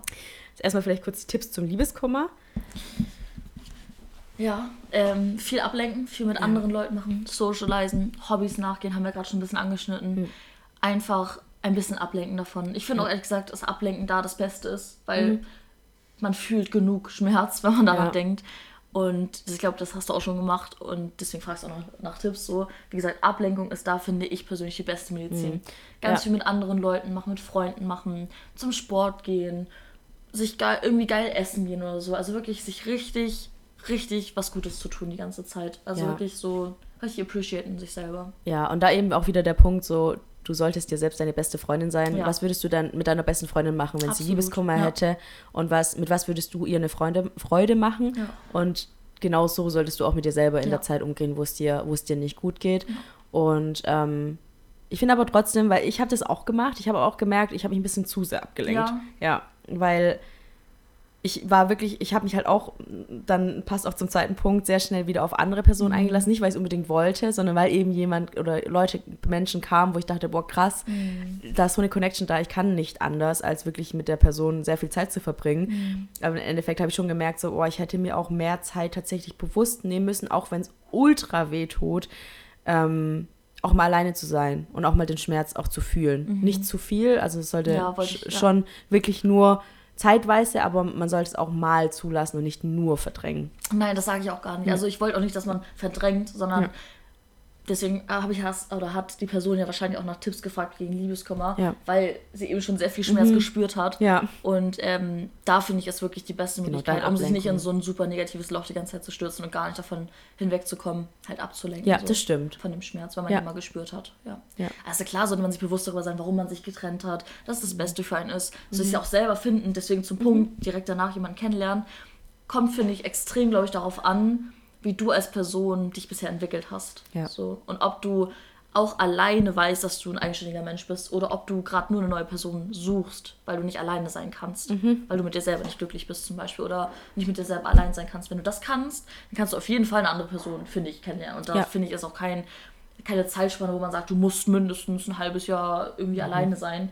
Jetzt erstmal vielleicht kurz Tipps zum Liebeskummer. Ja, ähm, viel ablenken, viel mit anderen Leuten machen, socialisen, Hobbys nachgehen, haben wir gerade schon ein bisschen angeschnitten. Einfach ein bisschen ablenken davon. Ich finde auch ehrlich gesagt, dass Ablenken da das Beste ist, weil man fühlt genug Schmerz, wenn man daran Ja. denkt. Und ich glaube, das hast du auch schon gemacht und deswegen fragst du auch noch nach Tipps. So, wie gesagt, Ablenkung ist da, finde ich persönlich, die beste Medizin. Ganz Ja. viel mit anderen Leuten machen, mit Freunden machen, zum Sport gehen, sich geil, irgendwie geil essen gehen oder so. Also wirklich sich richtig, richtig was Gutes zu tun die ganze Zeit. Also Ja. wirklich so richtig appreciaten sich selber. Ja, und da eben auch wieder der Punkt, so, du solltest dir selbst deine beste Freundin sein. Ja. Was würdest du dann mit deiner besten Freundin machen, wenn sie Absolut, Liebeskummer ja. hätte? Und was, mit was würdest du ihr eine Freude, Freude machen? Ja. Und genau so solltest du auch mit dir selber in der Zeit umgehen, wo es dir, wo es dir nicht gut geht. Und ähm, ich finde aber trotzdem, weil ich habe das auch gemacht, ich habe auch gemerkt, ich habe mich ein bisschen zu sehr abgelenkt. Ja. ja weil ich war wirklich, ich habe mich halt auch, dann passt auch zum zweiten Punkt, sehr schnell wieder auf andere Personen Mhm. eingelassen. Nicht, weil ich es unbedingt wollte, sondern weil eben jemand oder Leute, Menschen kamen, wo ich dachte, boah, krass, Mhm. da ist so eine Connection da, ich kann nicht anders, als wirklich mit der Person sehr viel Zeit zu verbringen. Mhm. Aber im Endeffekt habe ich schon gemerkt, so, oh, ich hätte mir auch mehr Zeit tatsächlich bewusst nehmen müssen, auch wenn es ultra weh tut, ähm, auch mal alleine zu sein und auch mal den Schmerz auch zu fühlen. Nicht zu viel, also es sollte Mhm. Ja, wollte sch- ich- ja. schon wirklich nur zeitweise, aber man sollte es auch mal zulassen und nicht nur verdrängen. Nein, das sage ich auch gar nicht. Also ich wollte auch nicht, dass man verdrängt, sondern Ja. Deswegen äh, habe ich has, oder hat die Person ja wahrscheinlich auch nach Tipps gefragt gegen Liebeskummer, Ja. weil sie eben schon sehr viel Schmerz gespürt hat. Ja. Und ähm, da finde ich es wirklich die beste Genau, Möglichkeit, um sich nicht in so ein super negatives Loch die ganze Zeit zu stürzen und gar nicht davon hinwegzukommen, halt abzulenken. Ja, so, das stimmt. Von dem Schmerz, weil man Ja. ihn immer gespürt hat. Ja. Ja. Also klar sollte man sich bewusst darüber sein, warum man sich getrennt hat, dass Mhm. das Beste für einen ist. Sich ja auch selber finden, deswegen zum Punkt, direkt danach jemanden kennenlernen, kommt, finde ich, extrem, glaube ich, darauf an, wie du als Person dich bisher entwickelt hast. Ja. So. Und ob du auch alleine weißt, dass du ein eigenständiger Mensch bist oder ob du gerade nur eine neue Person suchst, weil du nicht alleine sein kannst, Mhm. weil du mit dir selber nicht glücklich bist zum Beispiel oder nicht mit dir selber allein sein kannst. Wenn du das kannst, dann kannst du auf jeden Fall eine andere Person, finde ich, kennenlernen. Und da Ja. finde ich ist auch kein, keine Zeitspanne, wo man sagt, du musst mindestens ein halbes Jahr Mhm. irgendwie alleine sein.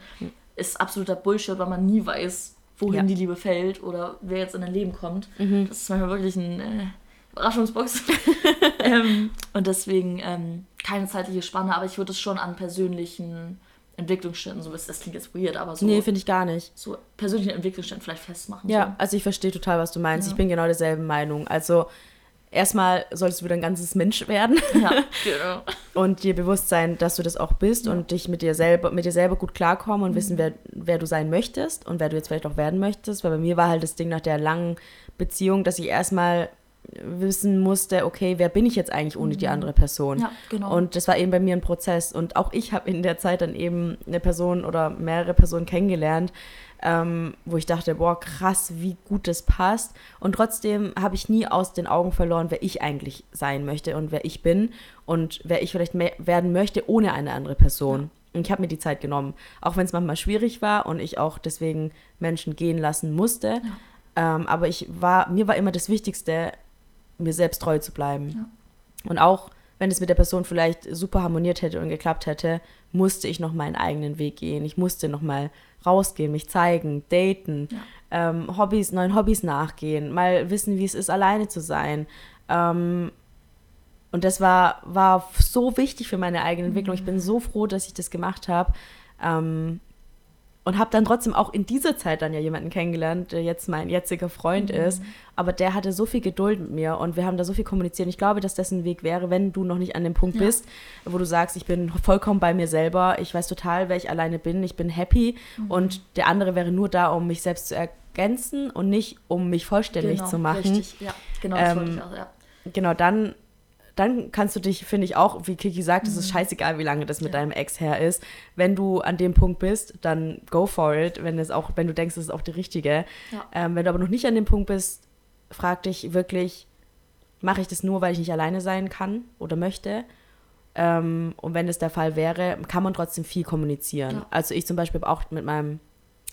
Ist absoluter Bullshit, weil man nie weiß, wohin Ja. Mhm. die Liebe fällt oder wer jetzt in dein Leben kommt. Das ist manchmal wirklich ein äh, Überraschungsbox. ähm, und deswegen ähm, keine zeitliche Spanne, aber ich würde es schon an persönlichen Entwicklungsständen, so das klingt jetzt weird, aber so, Nee, finde ich gar nicht. so persönlichen Entwicklungsständen vielleicht festmachen. Ja, also ich verstehe total, was du meinst. Ja. Ich bin genau derselben Meinung. Also erstmal solltest du wieder ein ganzes Mensch werden So. Ja, genau. und dir bewusst sein, dass du das auch bist und dich mit dir selber, mit dir selber gut klarkommen und wissen, wer, wer du sein möchtest und wer du jetzt vielleicht auch werden möchtest. Weil bei mir war halt das Ding nach der langen Beziehung, dass ich erstmal wissen musste, okay, wer bin ich jetzt eigentlich ohne die andere Person? Ja, genau. Und das war eben bei mir ein Prozess. Und auch ich habe in der Zeit dann eben eine Person oder mehrere Personen kennengelernt, ähm, wo ich dachte, boah, krass, wie gut das passt. Und trotzdem habe ich nie aus den Augen verloren, wer ich eigentlich sein möchte und wer ich bin und wer ich vielleicht werden möchte ohne eine andere Person. Und ich habe mir die Zeit genommen, auch wenn es manchmal schwierig war und ich auch deswegen Menschen gehen lassen musste. Ähm, aber ich war, mir war immer das Wichtigste, mir selbst treu zu bleiben. Und auch wenn es mit der Person vielleicht super harmoniert hätte und geklappt hätte, musste ich noch meinen eigenen Weg gehen. Ich musste noch mal rausgehen, mich zeigen, daten, ähm, Hobbys, neuen Hobbys nachgehen, mal wissen, wie es ist, alleine zu sein. Ähm, und das war, war so wichtig für meine eigene Entwicklung. Ich bin so froh, dass ich das gemacht habe. Ähm, und habe dann trotzdem auch in dieser Zeit dann ja jemanden kennengelernt, der jetzt mein jetziger Freund ist. Aber der hatte so viel Geduld mit mir und wir haben da so viel kommuniziert. Und ich glaube, dass das ein Weg wäre, wenn du noch nicht an dem Punkt Ja. bist, wo du sagst, ich bin vollkommen bei mir selber, ich weiß total, wer ich alleine bin, ich bin happy und der andere wäre nur da, um mich selbst zu ergänzen und nicht, um mich vollständig genau, zu machen Richtig, ja, genau, das Ähm, wollte ich auch, ja. genau, dann, dann kannst du dich, finde ich auch, wie Kiki sagt, es ist scheißegal, wie lange das mit Ja. deinem Ex her ist. Wenn du an dem Punkt bist, dann go for it, wenn es auch, wenn du denkst, es ist auch die richtige. Ja. Ähm, wenn du aber noch nicht an dem Punkt bist, frag dich wirklich, mache ich das nur, weil ich nicht alleine sein kann oder möchte? Ähm, und wenn das der Fall wäre, kann man trotzdem viel kommunizieren. Ja. Also ich zum Beispiel habe auch mit meinem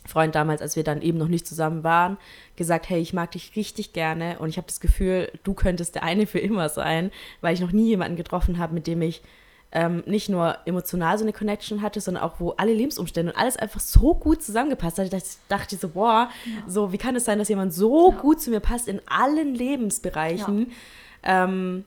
Freund damals, als wir dann eben noch nicht zusammen waren, gesagt, hey, ich mag dich richtig gerne und ich habe das Gefühl, du könntest der eine für immer sein, weil ich noch nie jemanden getroffen habe, mit dem ich ähm, nicht nur emotional so eine Connection hatte, sondern auch, wo alle Lebensumstände und alles einfach so gut zusammengepasst hat. Ich dachte so, boah, so, wie kann es sein, dass jemand so Ja. gut zu mir passt in allen Lebensbereichen? Ähm,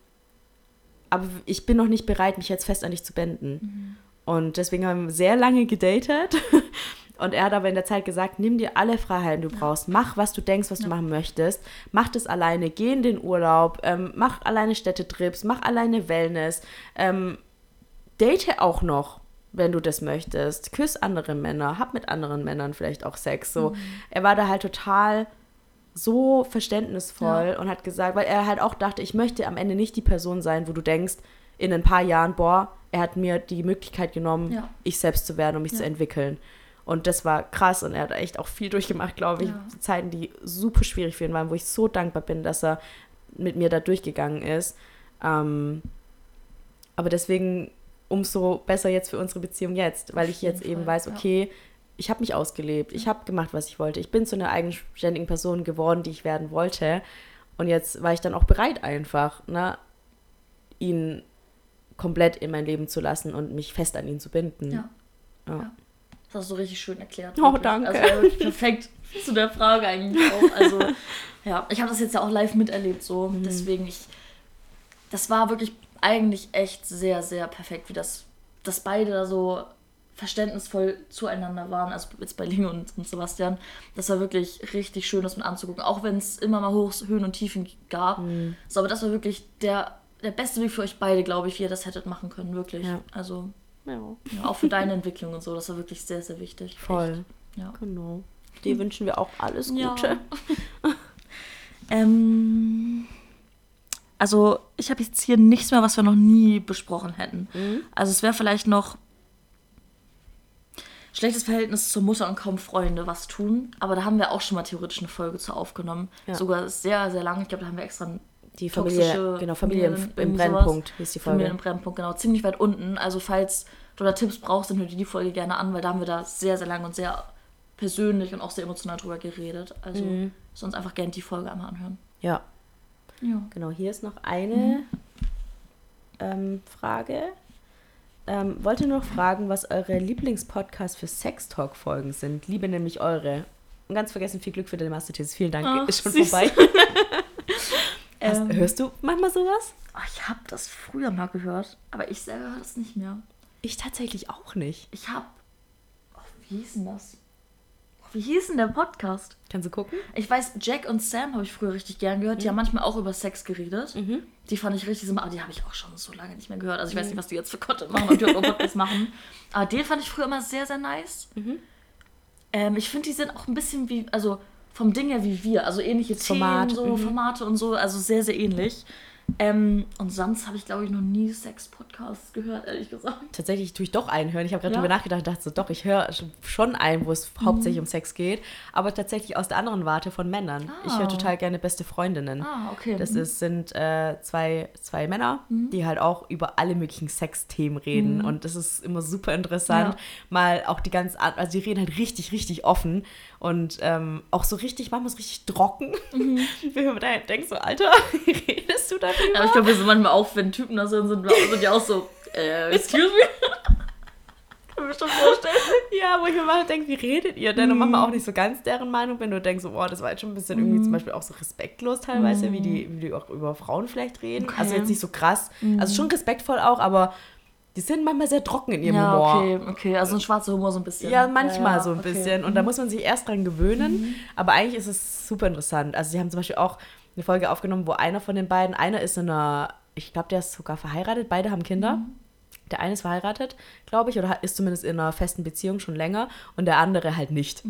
aber ich bin noch nicht bereit, mich jetzt fest an dich zu binden. Und deswegen haben wir sehr lange gedatet. Und er hat aber in der Zeit gesagt, nimm dir alle Freiheiten, die du brauchst. Mach, was du denkst, was du machen möchtest. Mach das alleine. Geh in den Urlaub. Ähm, mach alleine Städtetrips. Mach alleine Wellness. Ähm, date auch noch, wenn du das möchtest. Küss andere Männer. Hab mit anderen Männern vielleicht auch Sex. So. Er war da halt total so verständnisvoll und hat gesagt, weil er halt auch dachte, ich möchte am Ende nicht die Person sein, wo du denkst, in ein paar Jahren, boah, er hat mir die Möglichkeit genommen, Ja. ich selbst zu werden, um mich Ja. zu entwickeln. Und das war krass und er hat echt auch viel durchgemacht, glaube ich. Ja. Zeiten, die super schwierig für ihn waren, wo ich so dankbar bin, dass er mit mir da durchgegangen ist. Ähm, aber deswegen umso besser jetzt für unsere Beziehung jetzt, weil ich jetzt jeden eben Fall, weiß, ja. okay, ich habe mich ausgelebt, ich habe gemacht, was ich wollte. Ich bin zu einer eigenständigen Person geworden, die ich werden wollte. Und jetzt war ich dann auch bereit einfach, ne, ihn komplett in mein Leben zu lassen und mich fest an ihn zu binden. Ja. Ja. Ja. Das hast du richtig schön erklärt. Oh, wirklich. danke. Also perfekt zu der Frage eigentlich auch. Also, ja, ich habe das jetzt ja auch live miterlebt, so. Mhm. Deswegen, ich. Das war wirklich eigentlich echt sehr, sehr perfekt, wie das, dass beide da so verständnisvoll zueinander waren, also jetzt bei Linge und, und Sebastian. Das war wirklich richtig schön, das mit anzugucken, auch wenn es immer mal Hochs, Höhen und Tiefen gab. Mhm. So, aber das war wirklich der, der beste Weg für euch beide, glaube ich, wie ihr das hättet machen können, wirklich. Ja. Also, Ja, ja, auch für deine Entwicklung und so, das war wirklich sehr, sehr wichtig. voll. Echt. Ja. Genau. Dir wünschen wir auch alles Ja. Gute. Ähm, also, ich habe jetzt hier nichts mehr, was wir noch nie besprochen hätten. Mhm. Also, es wäre vielleicht noch schlechtes Verhältnis zur Mutter und kaum Freunde was tun. Aber da haben wir auch schon mal theoretisch eine Folge zu aufgenommen. Ja. Sogar sehr, sehr lang. Ich glaube, da haben wir extra Die Familie, genau, Familie im, im Brennpunkt sowas. hieß die Familie Folge. im Brennpunkt, genau. Ziemlich weit unten. Also falls du da Tipps brauchst, dann hör dir die Folge gerne an, weil da haben wir da sehr, sehr lange und sehr persönlich und auch sehr emotional drüber geredet. Also Mhm. sonst einfach gerne die Folge einmal anhören. Ja, Ja. genau. Hier ist noch eine Mhm. ähm, Frage. Ähm, wollte nur noch fragen, was eure Lieblingspodcasts für Sextalk-Folgen sind. Liebe nämlich eure. Und ganz vergessen, viel Glück für den Masterthesis. Vielen Dank, Ach, ist schon süß. vorbei. Hast, Ähm, hörst du manchmal sowas? oh, ich habe das früher mal gehört, aber ich selber höre das nicht mehr. Ich tatsächlich auch nicht. Ich habe. Oh, wie hieß denn das? Oh, wie hieß denn der Podcast? Kannst du gucken? Ich weiß, Jack und Sam habe ich früher richtig gern gehört. Die haben manchmal auch über Sex geredet. Die fand ich richtig sympathisch. Aber die habe ich auch schon so lange nicht mehr gehört. Also ich weiß nicht, was die jetzt für Content machen, ob die auch Podcast machen. Aber den fand ich früher immer sehr, sehr nice. Ähm, ich finde, die sind auch ein bisschen wie, also vom Ding her wie wir. Also ähnliche Format, Themen, so mhm. Formate und so. Also sehr, sehr ähnlich. Ähm, und sonst habe ich, glaube ich, noch nie Sex-Podcasts gehört, ehrlich gesagt. Tatsächlich tue ich doch einen hören. Ich habe gerade Ja. drüber nachgedacht und dachte so, doch, ich höre schon einen, wo es Mhm. hauptsächlich um Sex geht, aber tatsächlich aus der anderen Warte von Männern. Ich Ah. höre total gerne Beste Freundinnen. Ah, okay. Das Mhm. ist, sind äh, zwei, zwei Männer, die halt auch über alle möglichen Sexthemen reden. Und das ist immer super interessant. Mhm. Ja. Mal auch die ganz, an- also die reden halt richtig, richtig offen und ähm, auch so richtig, manchmal so richtig trocken. Mhm. Wenn man da halt denkt so, Alter, wie redest du darüber? Ja, ich glaube, wir sind manchmal auch, wenn Typen da sind, sind sind ja auch so, äh, excuse me? Kann mir schon vorstellen. Ja, wo ich mir mal denke, wie redet ihr denn? Und manchmal auch nicht so ganz deren Meinung bin. Du denkst so, boah, das war jetzt schon ein bisschen irgendwie zum Beispiel auch so respektlos teilweise, wie, die, wie die auch über Frauen vielleicht reden. Okay. Also jetzt nicht so krass. Also schon respektvoll auch, aber die sind manchmal sehr trocken in ihrem Ja, Humor. okay, okay. Also ein schwarzer Humor so ein bisschen. Ja, manchmal ja, so ein okay. bisschen. Und da muss man sich erst dran gewöhnen. Aber eigentlich ist es super interessant. Also sie haben zum Beispiel auch eine Folge aufgenommen, wo einer von den beiden, einer ist in einer, ich glaube, der ist sogar verheiratet, beide haben Kinder. Der eine ist verheiratet, glaube ich, oder ist zumindest in einer festen Beziehung schon länger und der andere halt nicht.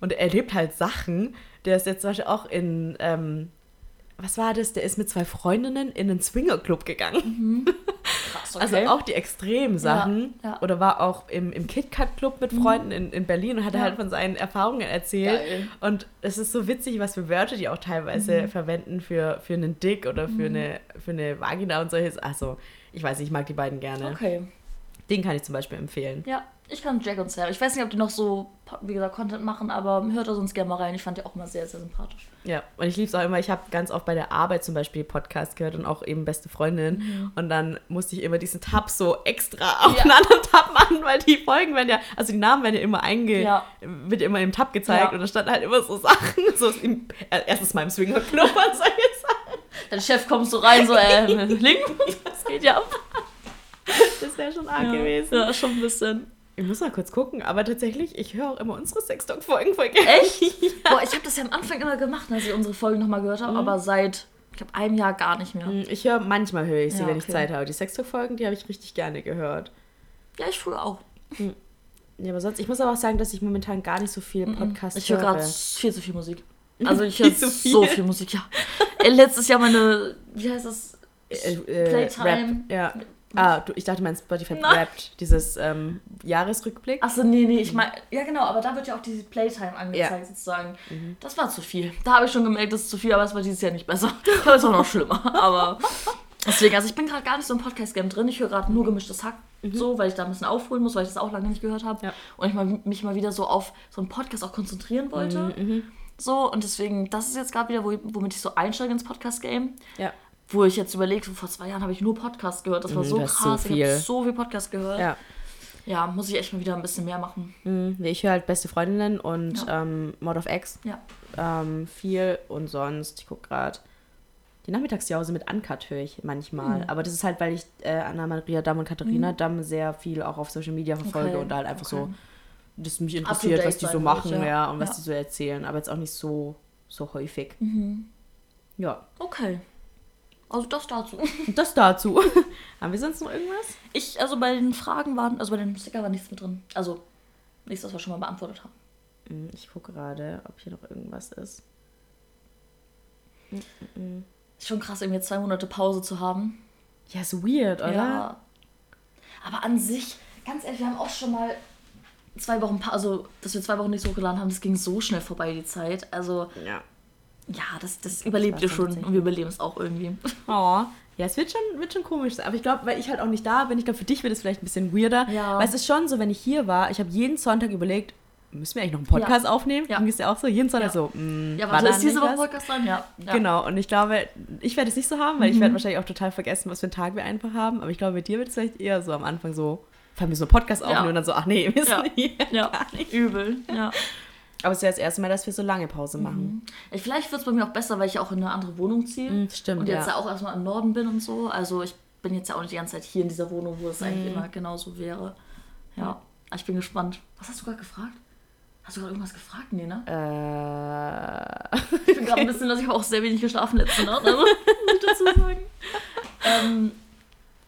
Und er erlebt halt Sachen. Der ist jetzt zum Beispiel auch in, ähm, was war das? Der ist mit zwei Freundinnen in einen Swingerclub gegangen. Krass, Also auch die extremen Sachen. Ja, ja. Oder war auch im, im KitKat-Club mit Freunden in, in Berlin und hat Ja. halt von seinen Erfahrungen erzählt. Geil. Und es ist so witzig, was für Wörter die auch teilweise verwenden für, für einen Dick oder für, eine, für eine Vagina und solches. Also, ich weiß nicht, ich mag die beiden gerne. Okay. Den kann ich zum Beispiel empfehlen. Ja, ich kann Jack und Sam. Ich weiß nicht, ob die noch so, wie gesagt, Content machen, aber hört da sonst gerne mal rein. Ich fand die auch immer sehr, sehr sympathisch. Ja, und ich liebe es auch immer. Ich habe ganz oft bei der Arbeit zum Beispiel Podcast gehört und auch eben beste Freundin. Mhm. Und dann musste ich immer diesen Tab so extra auf einen anderen Tab machen, weil die Folgen werden ja, also die Namen werden ja immer einge, Ja. wird ja immer im Tab gezeigt Ja. und da standen halt immer so Sachen, so im, äh, erstens mal im Swingerclub und solche Sachen. Dein Chef kommt so rein, so, äh, Link, das geht ja ab. Das wäre schon arg Ja, gewesen. ja, schon ein bisschen. Ich muss mal kurz gucken, aber tatsächlich, ich höre auch immer unsere Sextalk-Folgen voll gerne. Echt? Boah, ich habe das ja am Anfang immer gemacht, als ich unsere Folgen nochmal gehört habe, aber seit, ich glaube, einem Jahr gar nicht mehr. Ich höre, manchmal höre ich sie, Ja, wenn ich. Zeit habe. Die Sextalk-Folgen, die habe ich richtig gerne gehört. Ja, ich früher auch. Ja, aber sonst, ich muss aber auch sagen, dass ich momentan gar nicht so viel Podcast Ich höre höre. gerade viel zu viel Musik. Also ich höre viel. so viel Musik, ja. Äh, Letztes Jahr meine, wie heißt das? Äh, äh, Playtime. Rap, ja. Ah, du, ich dachte, mein Spotify Nein. rappt dieses ähm, Jahresrückblick. Achso, nee, nee, ich meine, ja genau, aber da wird ja auch diese Playtime angezeigt Ja. sozusagen. Das war zu viel. Da habe ich schon gemerkt, das ist zu viel, aber es war dieses Jahr nicht besser. Ich glaube, es war noch schlimmer. Aber deswegen, also ich bin gerade gar nicht so im Podcast-Game drin. Ich höre gerade nur gemischtes Hack so, weil ich da ein bisschen aufholen muss, weil ich das auch lange nicht gehört habe. Ja. Und ich mal, mich mal wieder so auf so einen Podcast auch konzentrieren wollte. So, und deswegen, das ist jetzt gerade wieder, wo, womit ich so einsteige ins Podcast-Game. Ja. Wo ich jetzt überlegt, so vor zwei Jahren habe ich nur Podcast gehört. Das war Mhm, so das ist so krass. ich habe so viel Podcast gehört. Ja. ja, muss ich echt mal wieder ein bisschen mehr machen. Mhm. Nee, Ich höre halt Beste Freundinnen und Ja. ähm, Mod of X Ja. ähm, viel und sonst, ich gucke gerade, die Nachmittagsjause mit Uncut höre ich manchmal. Hm. Aber das ist halt, weil ich äh, Anna-Maria Damm und Katharina Damm sehr viel auch auf Social Media verfolge Okay, und da halt einfach so, okay. das mich interessiert, was die so machen, ja, ja. und was die so erzählen. Aber jetzt auch nicht so, so häufig. Mhm. Ja. Okay. Also das dazu. Das dazu. Haben wir sonst noch irgendwas? Ich, also bei den Fragen waren, also bei den Sticker war nichts mit drin. Also nichts, was wir schon mal beantwortet haben. Hm, Ich gucke gerade, ob hier noch irgendwas ist. Ist schon krass, irgendwie zwei Monate Pause zu haben. Ja, ist weird, oder? Ja. Aber an sich, ganz ehrlich, wir haben auch schon mal zwei Wochen, also dass wir zwei Wochen nicht so hochgeladen haben, das ging so schnell vorbei, die Zeit. Also Ja. Ja, das, das überlebt ihr dann schon. Und wir überleben es auch irgendwie. Oh. Ja, es wird schon, wird schon komisch sein. Aber ich glaube, weil ich halt auch nicht da bin, ich glaube, für dich wird es vielleicht ein bisschen weirder. Ja. Weil es ist schon so, wenn ich hier war, ich habe jeden Sonntag überlegt, müssen wir eigentlich noch einen Podcast Ja. aufnehmen? Ja. Ging es ja auch so? Jeden Sonntag Ja. so, mh, Ja, war warte, ist diese Woche? Podcast dran? Ja. ja. Genau, und ich glaube, ich werde es nicht so haben, weil ich werde wahrscheinlich auch total vergessen, was für einen Tag wir einfach haben. Aber ich glaube, bei dir wird es vielleicht eher so am Anfang so, wir müssen einen Podcast aufnehmen Ja. und dann so, ach nee, wir Ja. sind hier. Ja, Gar nicht. übel. Ja. Aber es ist ja das erste Mal, dass wir so lange Pause machen. Ich, vielleicht wird es bei mir auch besser, weil ich auch in eine andere Wohnung ziehe. Mhm, stimmt, Und jetzt ja. auch erstmal im Norden bin und so. Also ich bin jetzt ja auch nicht die ganze Zeit hier in dieser Wohnung, wo es Mhm. eigentlich immer genauso wäre. Ja. Ich bin gespannt. Was hast du gerade gefragt? Hast du gerade irgendwas gefragt? Nee, ne? Äh, Ich bin gerade ein bisschen, dass ich habe auch sehr wenig geschlafen letzte Nacht. Also, muss ich dazu sagen. Ähm,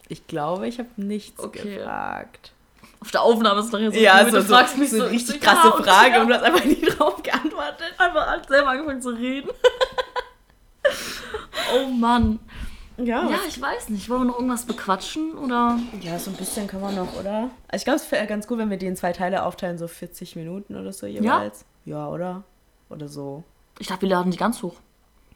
ich glaube, ich habe nichts Okay. gefragt. Auf der Aufnahme ist nachher so, Ja, du so, so, fragst mich so so, eine richtig ich so, krasse ja, Frage ja. und du hast einfach nie drauf geantwortet. einfach selber angefangen zu reden. oh Mann. Ja, Ja, ich weiß nicht. Wollen wir noch irgendwas bequatschen oder? ja, so ein bisschen kann man noch, oder? Also ich glaube, es wäre ganz gut, wenn wir die in zwei Teile aufteilen, so 40 Minuten oder so jeweils. Ja, oder? Oder so. Ich dachte, wir laden die ganz hoch.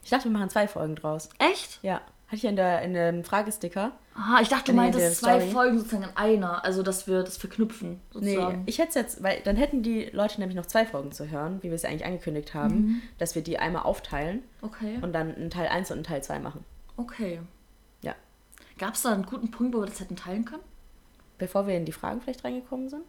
Ich dachte, wir machen zwei Folgen draus. Echt? Ja. Hatte ich ja in, der, in dem Fragesticker. Aha, ich dachte, du Nee, meintest zwei Story. Folgen sozusagen in einer. Also, dass wir das verknüpfen, Nee, sozusagen. ich hätte es jetzt, weil dann hätten die Leute nämlich noch zwei Folgen zu hören, wie wir es eigentlich angekündigt haben, dass wir die einmal aufteilen Okay. und dann einen Teil 1 und einen Teil 2 machen. Okay. Ja. Gab es da einen guten Punkt, wo wir das hätten teilen können? Bevor wir in die Fragen vielleicht reingekommen sind?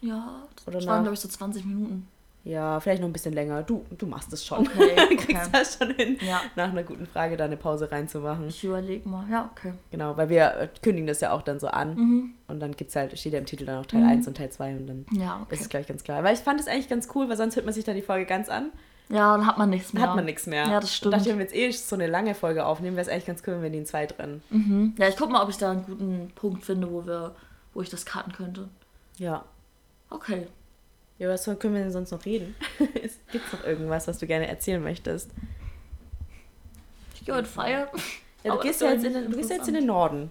Ja, das Oder waren, glaube ich, so 20 Minuten. Ja, vielleicht noch ein bisschen länger. Du, du machst es schon. Okay, du okay. kriegst das schon hin, Ja. nach einer guten Frage da eine Pause reinzumachen. Ich überlege mal. Ja, okay. Genau, weil wir äh, kündigen das ja auch dann so an. Mhm. Und dann gibt's halt, steht ja im Titel dann auch Teil 1 und Teil 2 und dann Ja, ist es okay. gleich ganz klar. Weil ich fand es eigentlich ganz cool, weil sonst hört man sich da die Folge ganz an. Ja, dann hat man nichts Dann mehr. hat man nichts mehr. Ja, das stimmt. Und dachte, wenn wir jetzt eh so eine lange Folge aufnehmen, wäre es eigentlich ganz cool, wenn wir die in zwei trennen. Mhm. Ja, ich guck mal, ob ich da einen guten Punkt finde, wo wir, wo ich das karten könnte. Ja. Okay. Ja, was können wir denn sonst noch reden? Es Gibt noch irgendwas, was du gerne erzählen möchtest? Ich gehe heute feiern. Ja, du gehst ja jetzt in den, du gehst jetzt in den Norden.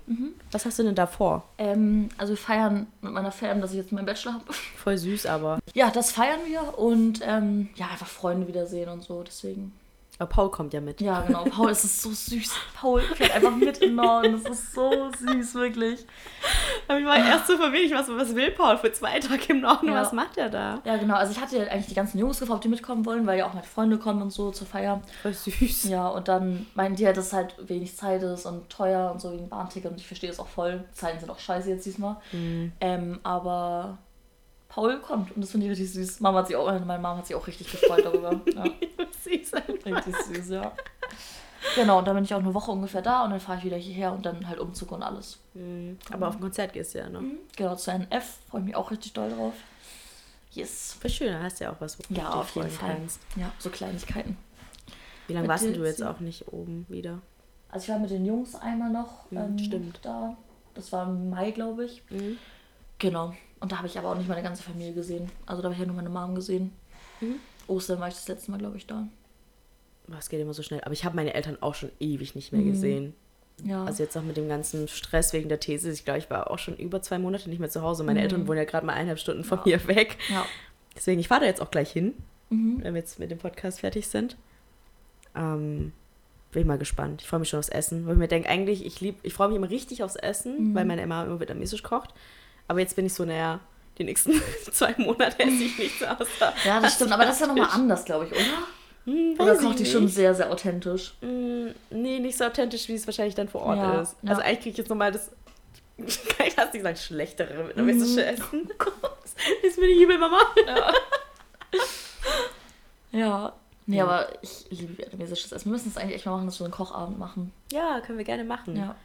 Was hast du denn da vor? Ähm, also wir feiern mit meiner Fam, dass ich jetzt meinen Bachelor habe. Voll süß, aber. Ja, das feiern wir und ähm, ja, einfach Freunde wiedersehen und so. Deswegen. Aber Paul kommt ja mit. Ja, genau. Paul, es ist so süß. Paul fährt einfach mit in den Norden. Das ist so süß, wirklich. Aber ich war erst so verwirrt, was, was will Paul für zwei Tage im Norden? Ja. Was macht er da? Ja, genau. Also ich hatte ja eigentlich die ganzen Jungs gefragt, ob die mitkommen wollen, weil ja auch meine Freunde kommen und so zur Feier. Voll süß. Ja, und dann meinten die halt, dass es halt wenig Zeit ist und teuer und so wegen Bahnticket. Und ich verstehe das auch voll. Zeiten sind auch scheiße jetzt diesmal. Ähm, aber Paul kommt und das finde ich richtig süß. Mama hat sich auch, meine Mama hat sich auch richtig gefreut darüber. Ja, süß richtig süß, ja. Genau, und dann bin ich auch eine Woche ungefähr da und dann fahre ich wieder hierher und dann halt Umzug und alles. Mhm. Aber auf ein Konzert gehst du ja noch. Genau, zu NF freue ich mich auch richtig doll drauf. Yes. Voll schön, da hast du ja auch was, wo Ja, auf jeden Fall. kannst. Ja, so Kleinigkeiten. Wie lange warst du jetzt auch nicht oben wieder? Also ich war mit den Jungs einmal noch Mhm, ähm, stimmt. da. Das war im Mai, glaube ich. Mhm. Genau. Und da habe ich aber auch nicht meine ganze Familie gesehen. Also da habe ich ja nur meine Mom gesehen. Mhm. Ostern war ich das letzte Mal, glaube ich, da. Was geht immer so schnell? Aber ich habe meine Eltern auch schon ewig nicht mehr Mhm. gesehen. Ja. Also jetzt auch mit dem ganzen Stress wegen der These. Ich glaube, ich war auch schon über zwei Monate nicht mehr zu Hause. Meine Mhm. Eltern wohnen ja gerade mal eineinhalb Stunden von Ja. mir weg. ja. Deswegen, ich fahre da jetzt auch gleich hin, Mhm. wenn wir jetzt mit dem Podcast fertig sind. Ähm, bin ich mal gespannt. Ich freue mich schon aufs Essen, weil ich mir denke, eigentlich, ich lieb, ich freue mich immer richtig aufs Essen, Mhm. weil meine Emma immer vietnamesisch kocht. Aber jetzt bin ich so, naja, die nächsten zwei Monate esse ich nichts außer. Ja, das stimmt. Aber das ist ja nochmal anders, glaube ich, oder? Hm, Oder kocht die ich schon sehr, sehr authentisch? Mm, Nee, nicht so authentisch, wie es wahrscheinlich dann vor Ort Ja, ist. ja. Also eigentlich kriege ich jetzt nochmal das, kann ich fast nicht sagen, schlechtere vietnamesische Mhm. Essen. ist mir die liebe Mama. Ja. Nee, Ja. aber ich liebe vietnamesisches Essen. Wir müssen es eigentlich echt mal machen, dass wir einen Kochabend machen. Ja, können wir gerne machen. Ja.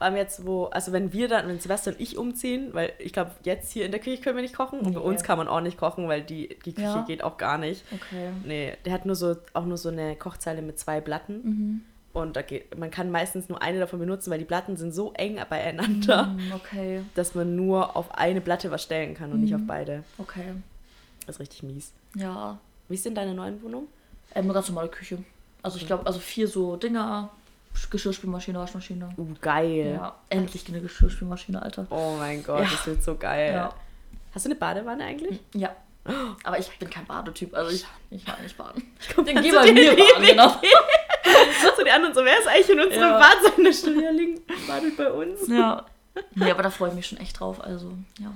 Vor allem jetzt, wo, also wenn wir dann, wenn Sebastian und ich umziehen, weil ich glaube, jetzt hier in der Küche können wir nicht kochen und bei uns kann man auch nicht kochen, weil die, die Küche Ja. geht auch gar nicht. Okay. Nee, der hat nur so, auch nur so eine Kochzeile mit zwei Platten Mhm. und da geht, man kann meistens nur eine davon benutzen, weil die Platten sind so eng beieinander, Mm, Okay. dass man nur auf eine Platte was stellen kann und nicht auf Mhm. beide. Okay. Das ist richtig mies. Ja. Wie ist denn deine neue Wohnung? Ähm, eine ganz normale Küche. Also ich glaube, also vier so Dinger. Geschirrspülmaschine, Waschmaschine. Uh, geil. Ja, endlich eine Geschirrspülmaschine, Alter. Oh mein Gott, Ja. das wird so geil. Ja. Hast du eine Badewanne eigentlich? Ja. Aber ich bin kein Badetyp, also ich, ich mag nicht baden. Dann Dann geh bei mir baden, genau. So die anderen so, wer ist eigentlich in unserem Ja. Bad? Seine liegt, badet bei uns. Ja. Nee, aber da freue ich mich schon echt drauf, also, ja.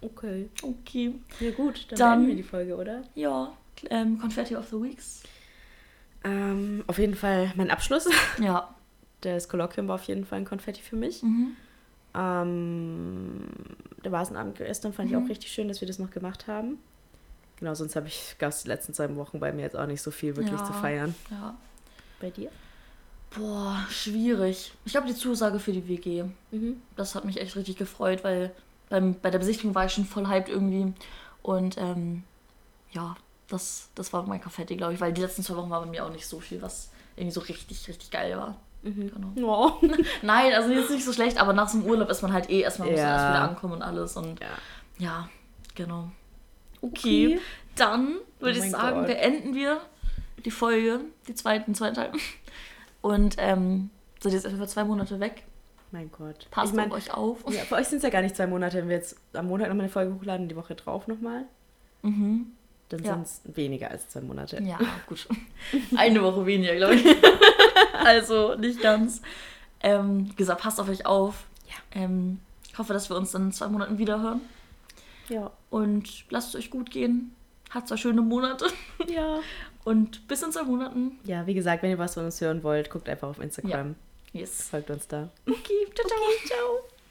Okay. Okay. Ja gut, dann, Dann- wir die Folge, oder? Ja, ähm, Confetti of the Weeks. Ähm, auf jeden Fall mein Abschluss. Ja. Das Kolloquium war auf jeden Fall ein Konfetti für mich. Mhm. Ähm, der Vasenabend gestern fand ich Mhm. auch richtig schön, dass wir das noch gemacht haben. Genau, sonst habe ich, gab es die letzten zwei Wochen bei mir jetzt auch nicht so viel wirklich Ja. zu feiern. Ja. Bei dir? Boah, schwierig. Ich habe die Zusage für die WG. Mhm. Das hat mich echt richtig gefreut, weil beim, bei der Besichtigung war ich schon voll hyped irgendwie. Und ähm, ja, das, das war mein Konfetti, glaube ich, weil die letzten zwei Wochen war bei mir auch nicht so viel, was irgendwie so richtig, richtig geil war. Mhm. Genau. Oh. Nein, also jetzt nicht so schlecht, aber nach so einem Urlaub ist man halt eh erstmal muss Ja. erst wieder ankommen und alles. Und Ja. ja, genau. Okay, Okay. dann würde Oh ich sagen, Gott. beenden wir die Folge, die zweiten, zweiten Teil. Und ähm, sind jetzt etwa zwei Monate weg. Mein Gott. Passt ich mein, auf euch auf. ja, für euch sind es ja gar nicht zwei Monate, wenn wir jetzt am Montag nochmal eine Folge hochladen, die Woche drauf nochmal. Mhm. Dann Ja. sind es weniger als zwei Monate. Ja, gut. Eine Woche weniger, glaube ich. also nicht ganz. Ähm, wie gesagt, passt auf euch auf. Ja. Ähm, ich hoffe, dass wir uns dann in zwei Monaten wiederhören. Ja. Und lasst es euch gut gehen. Hat zwei schöne Monate. Ja. Und bis in zwei Monaten. Ja, wie gesagt, wenn ihr was von uns hören wollt, guckt einfach auf Instagram. Yes. Folgt uns da. Okay, ciao, ciao. Ciao.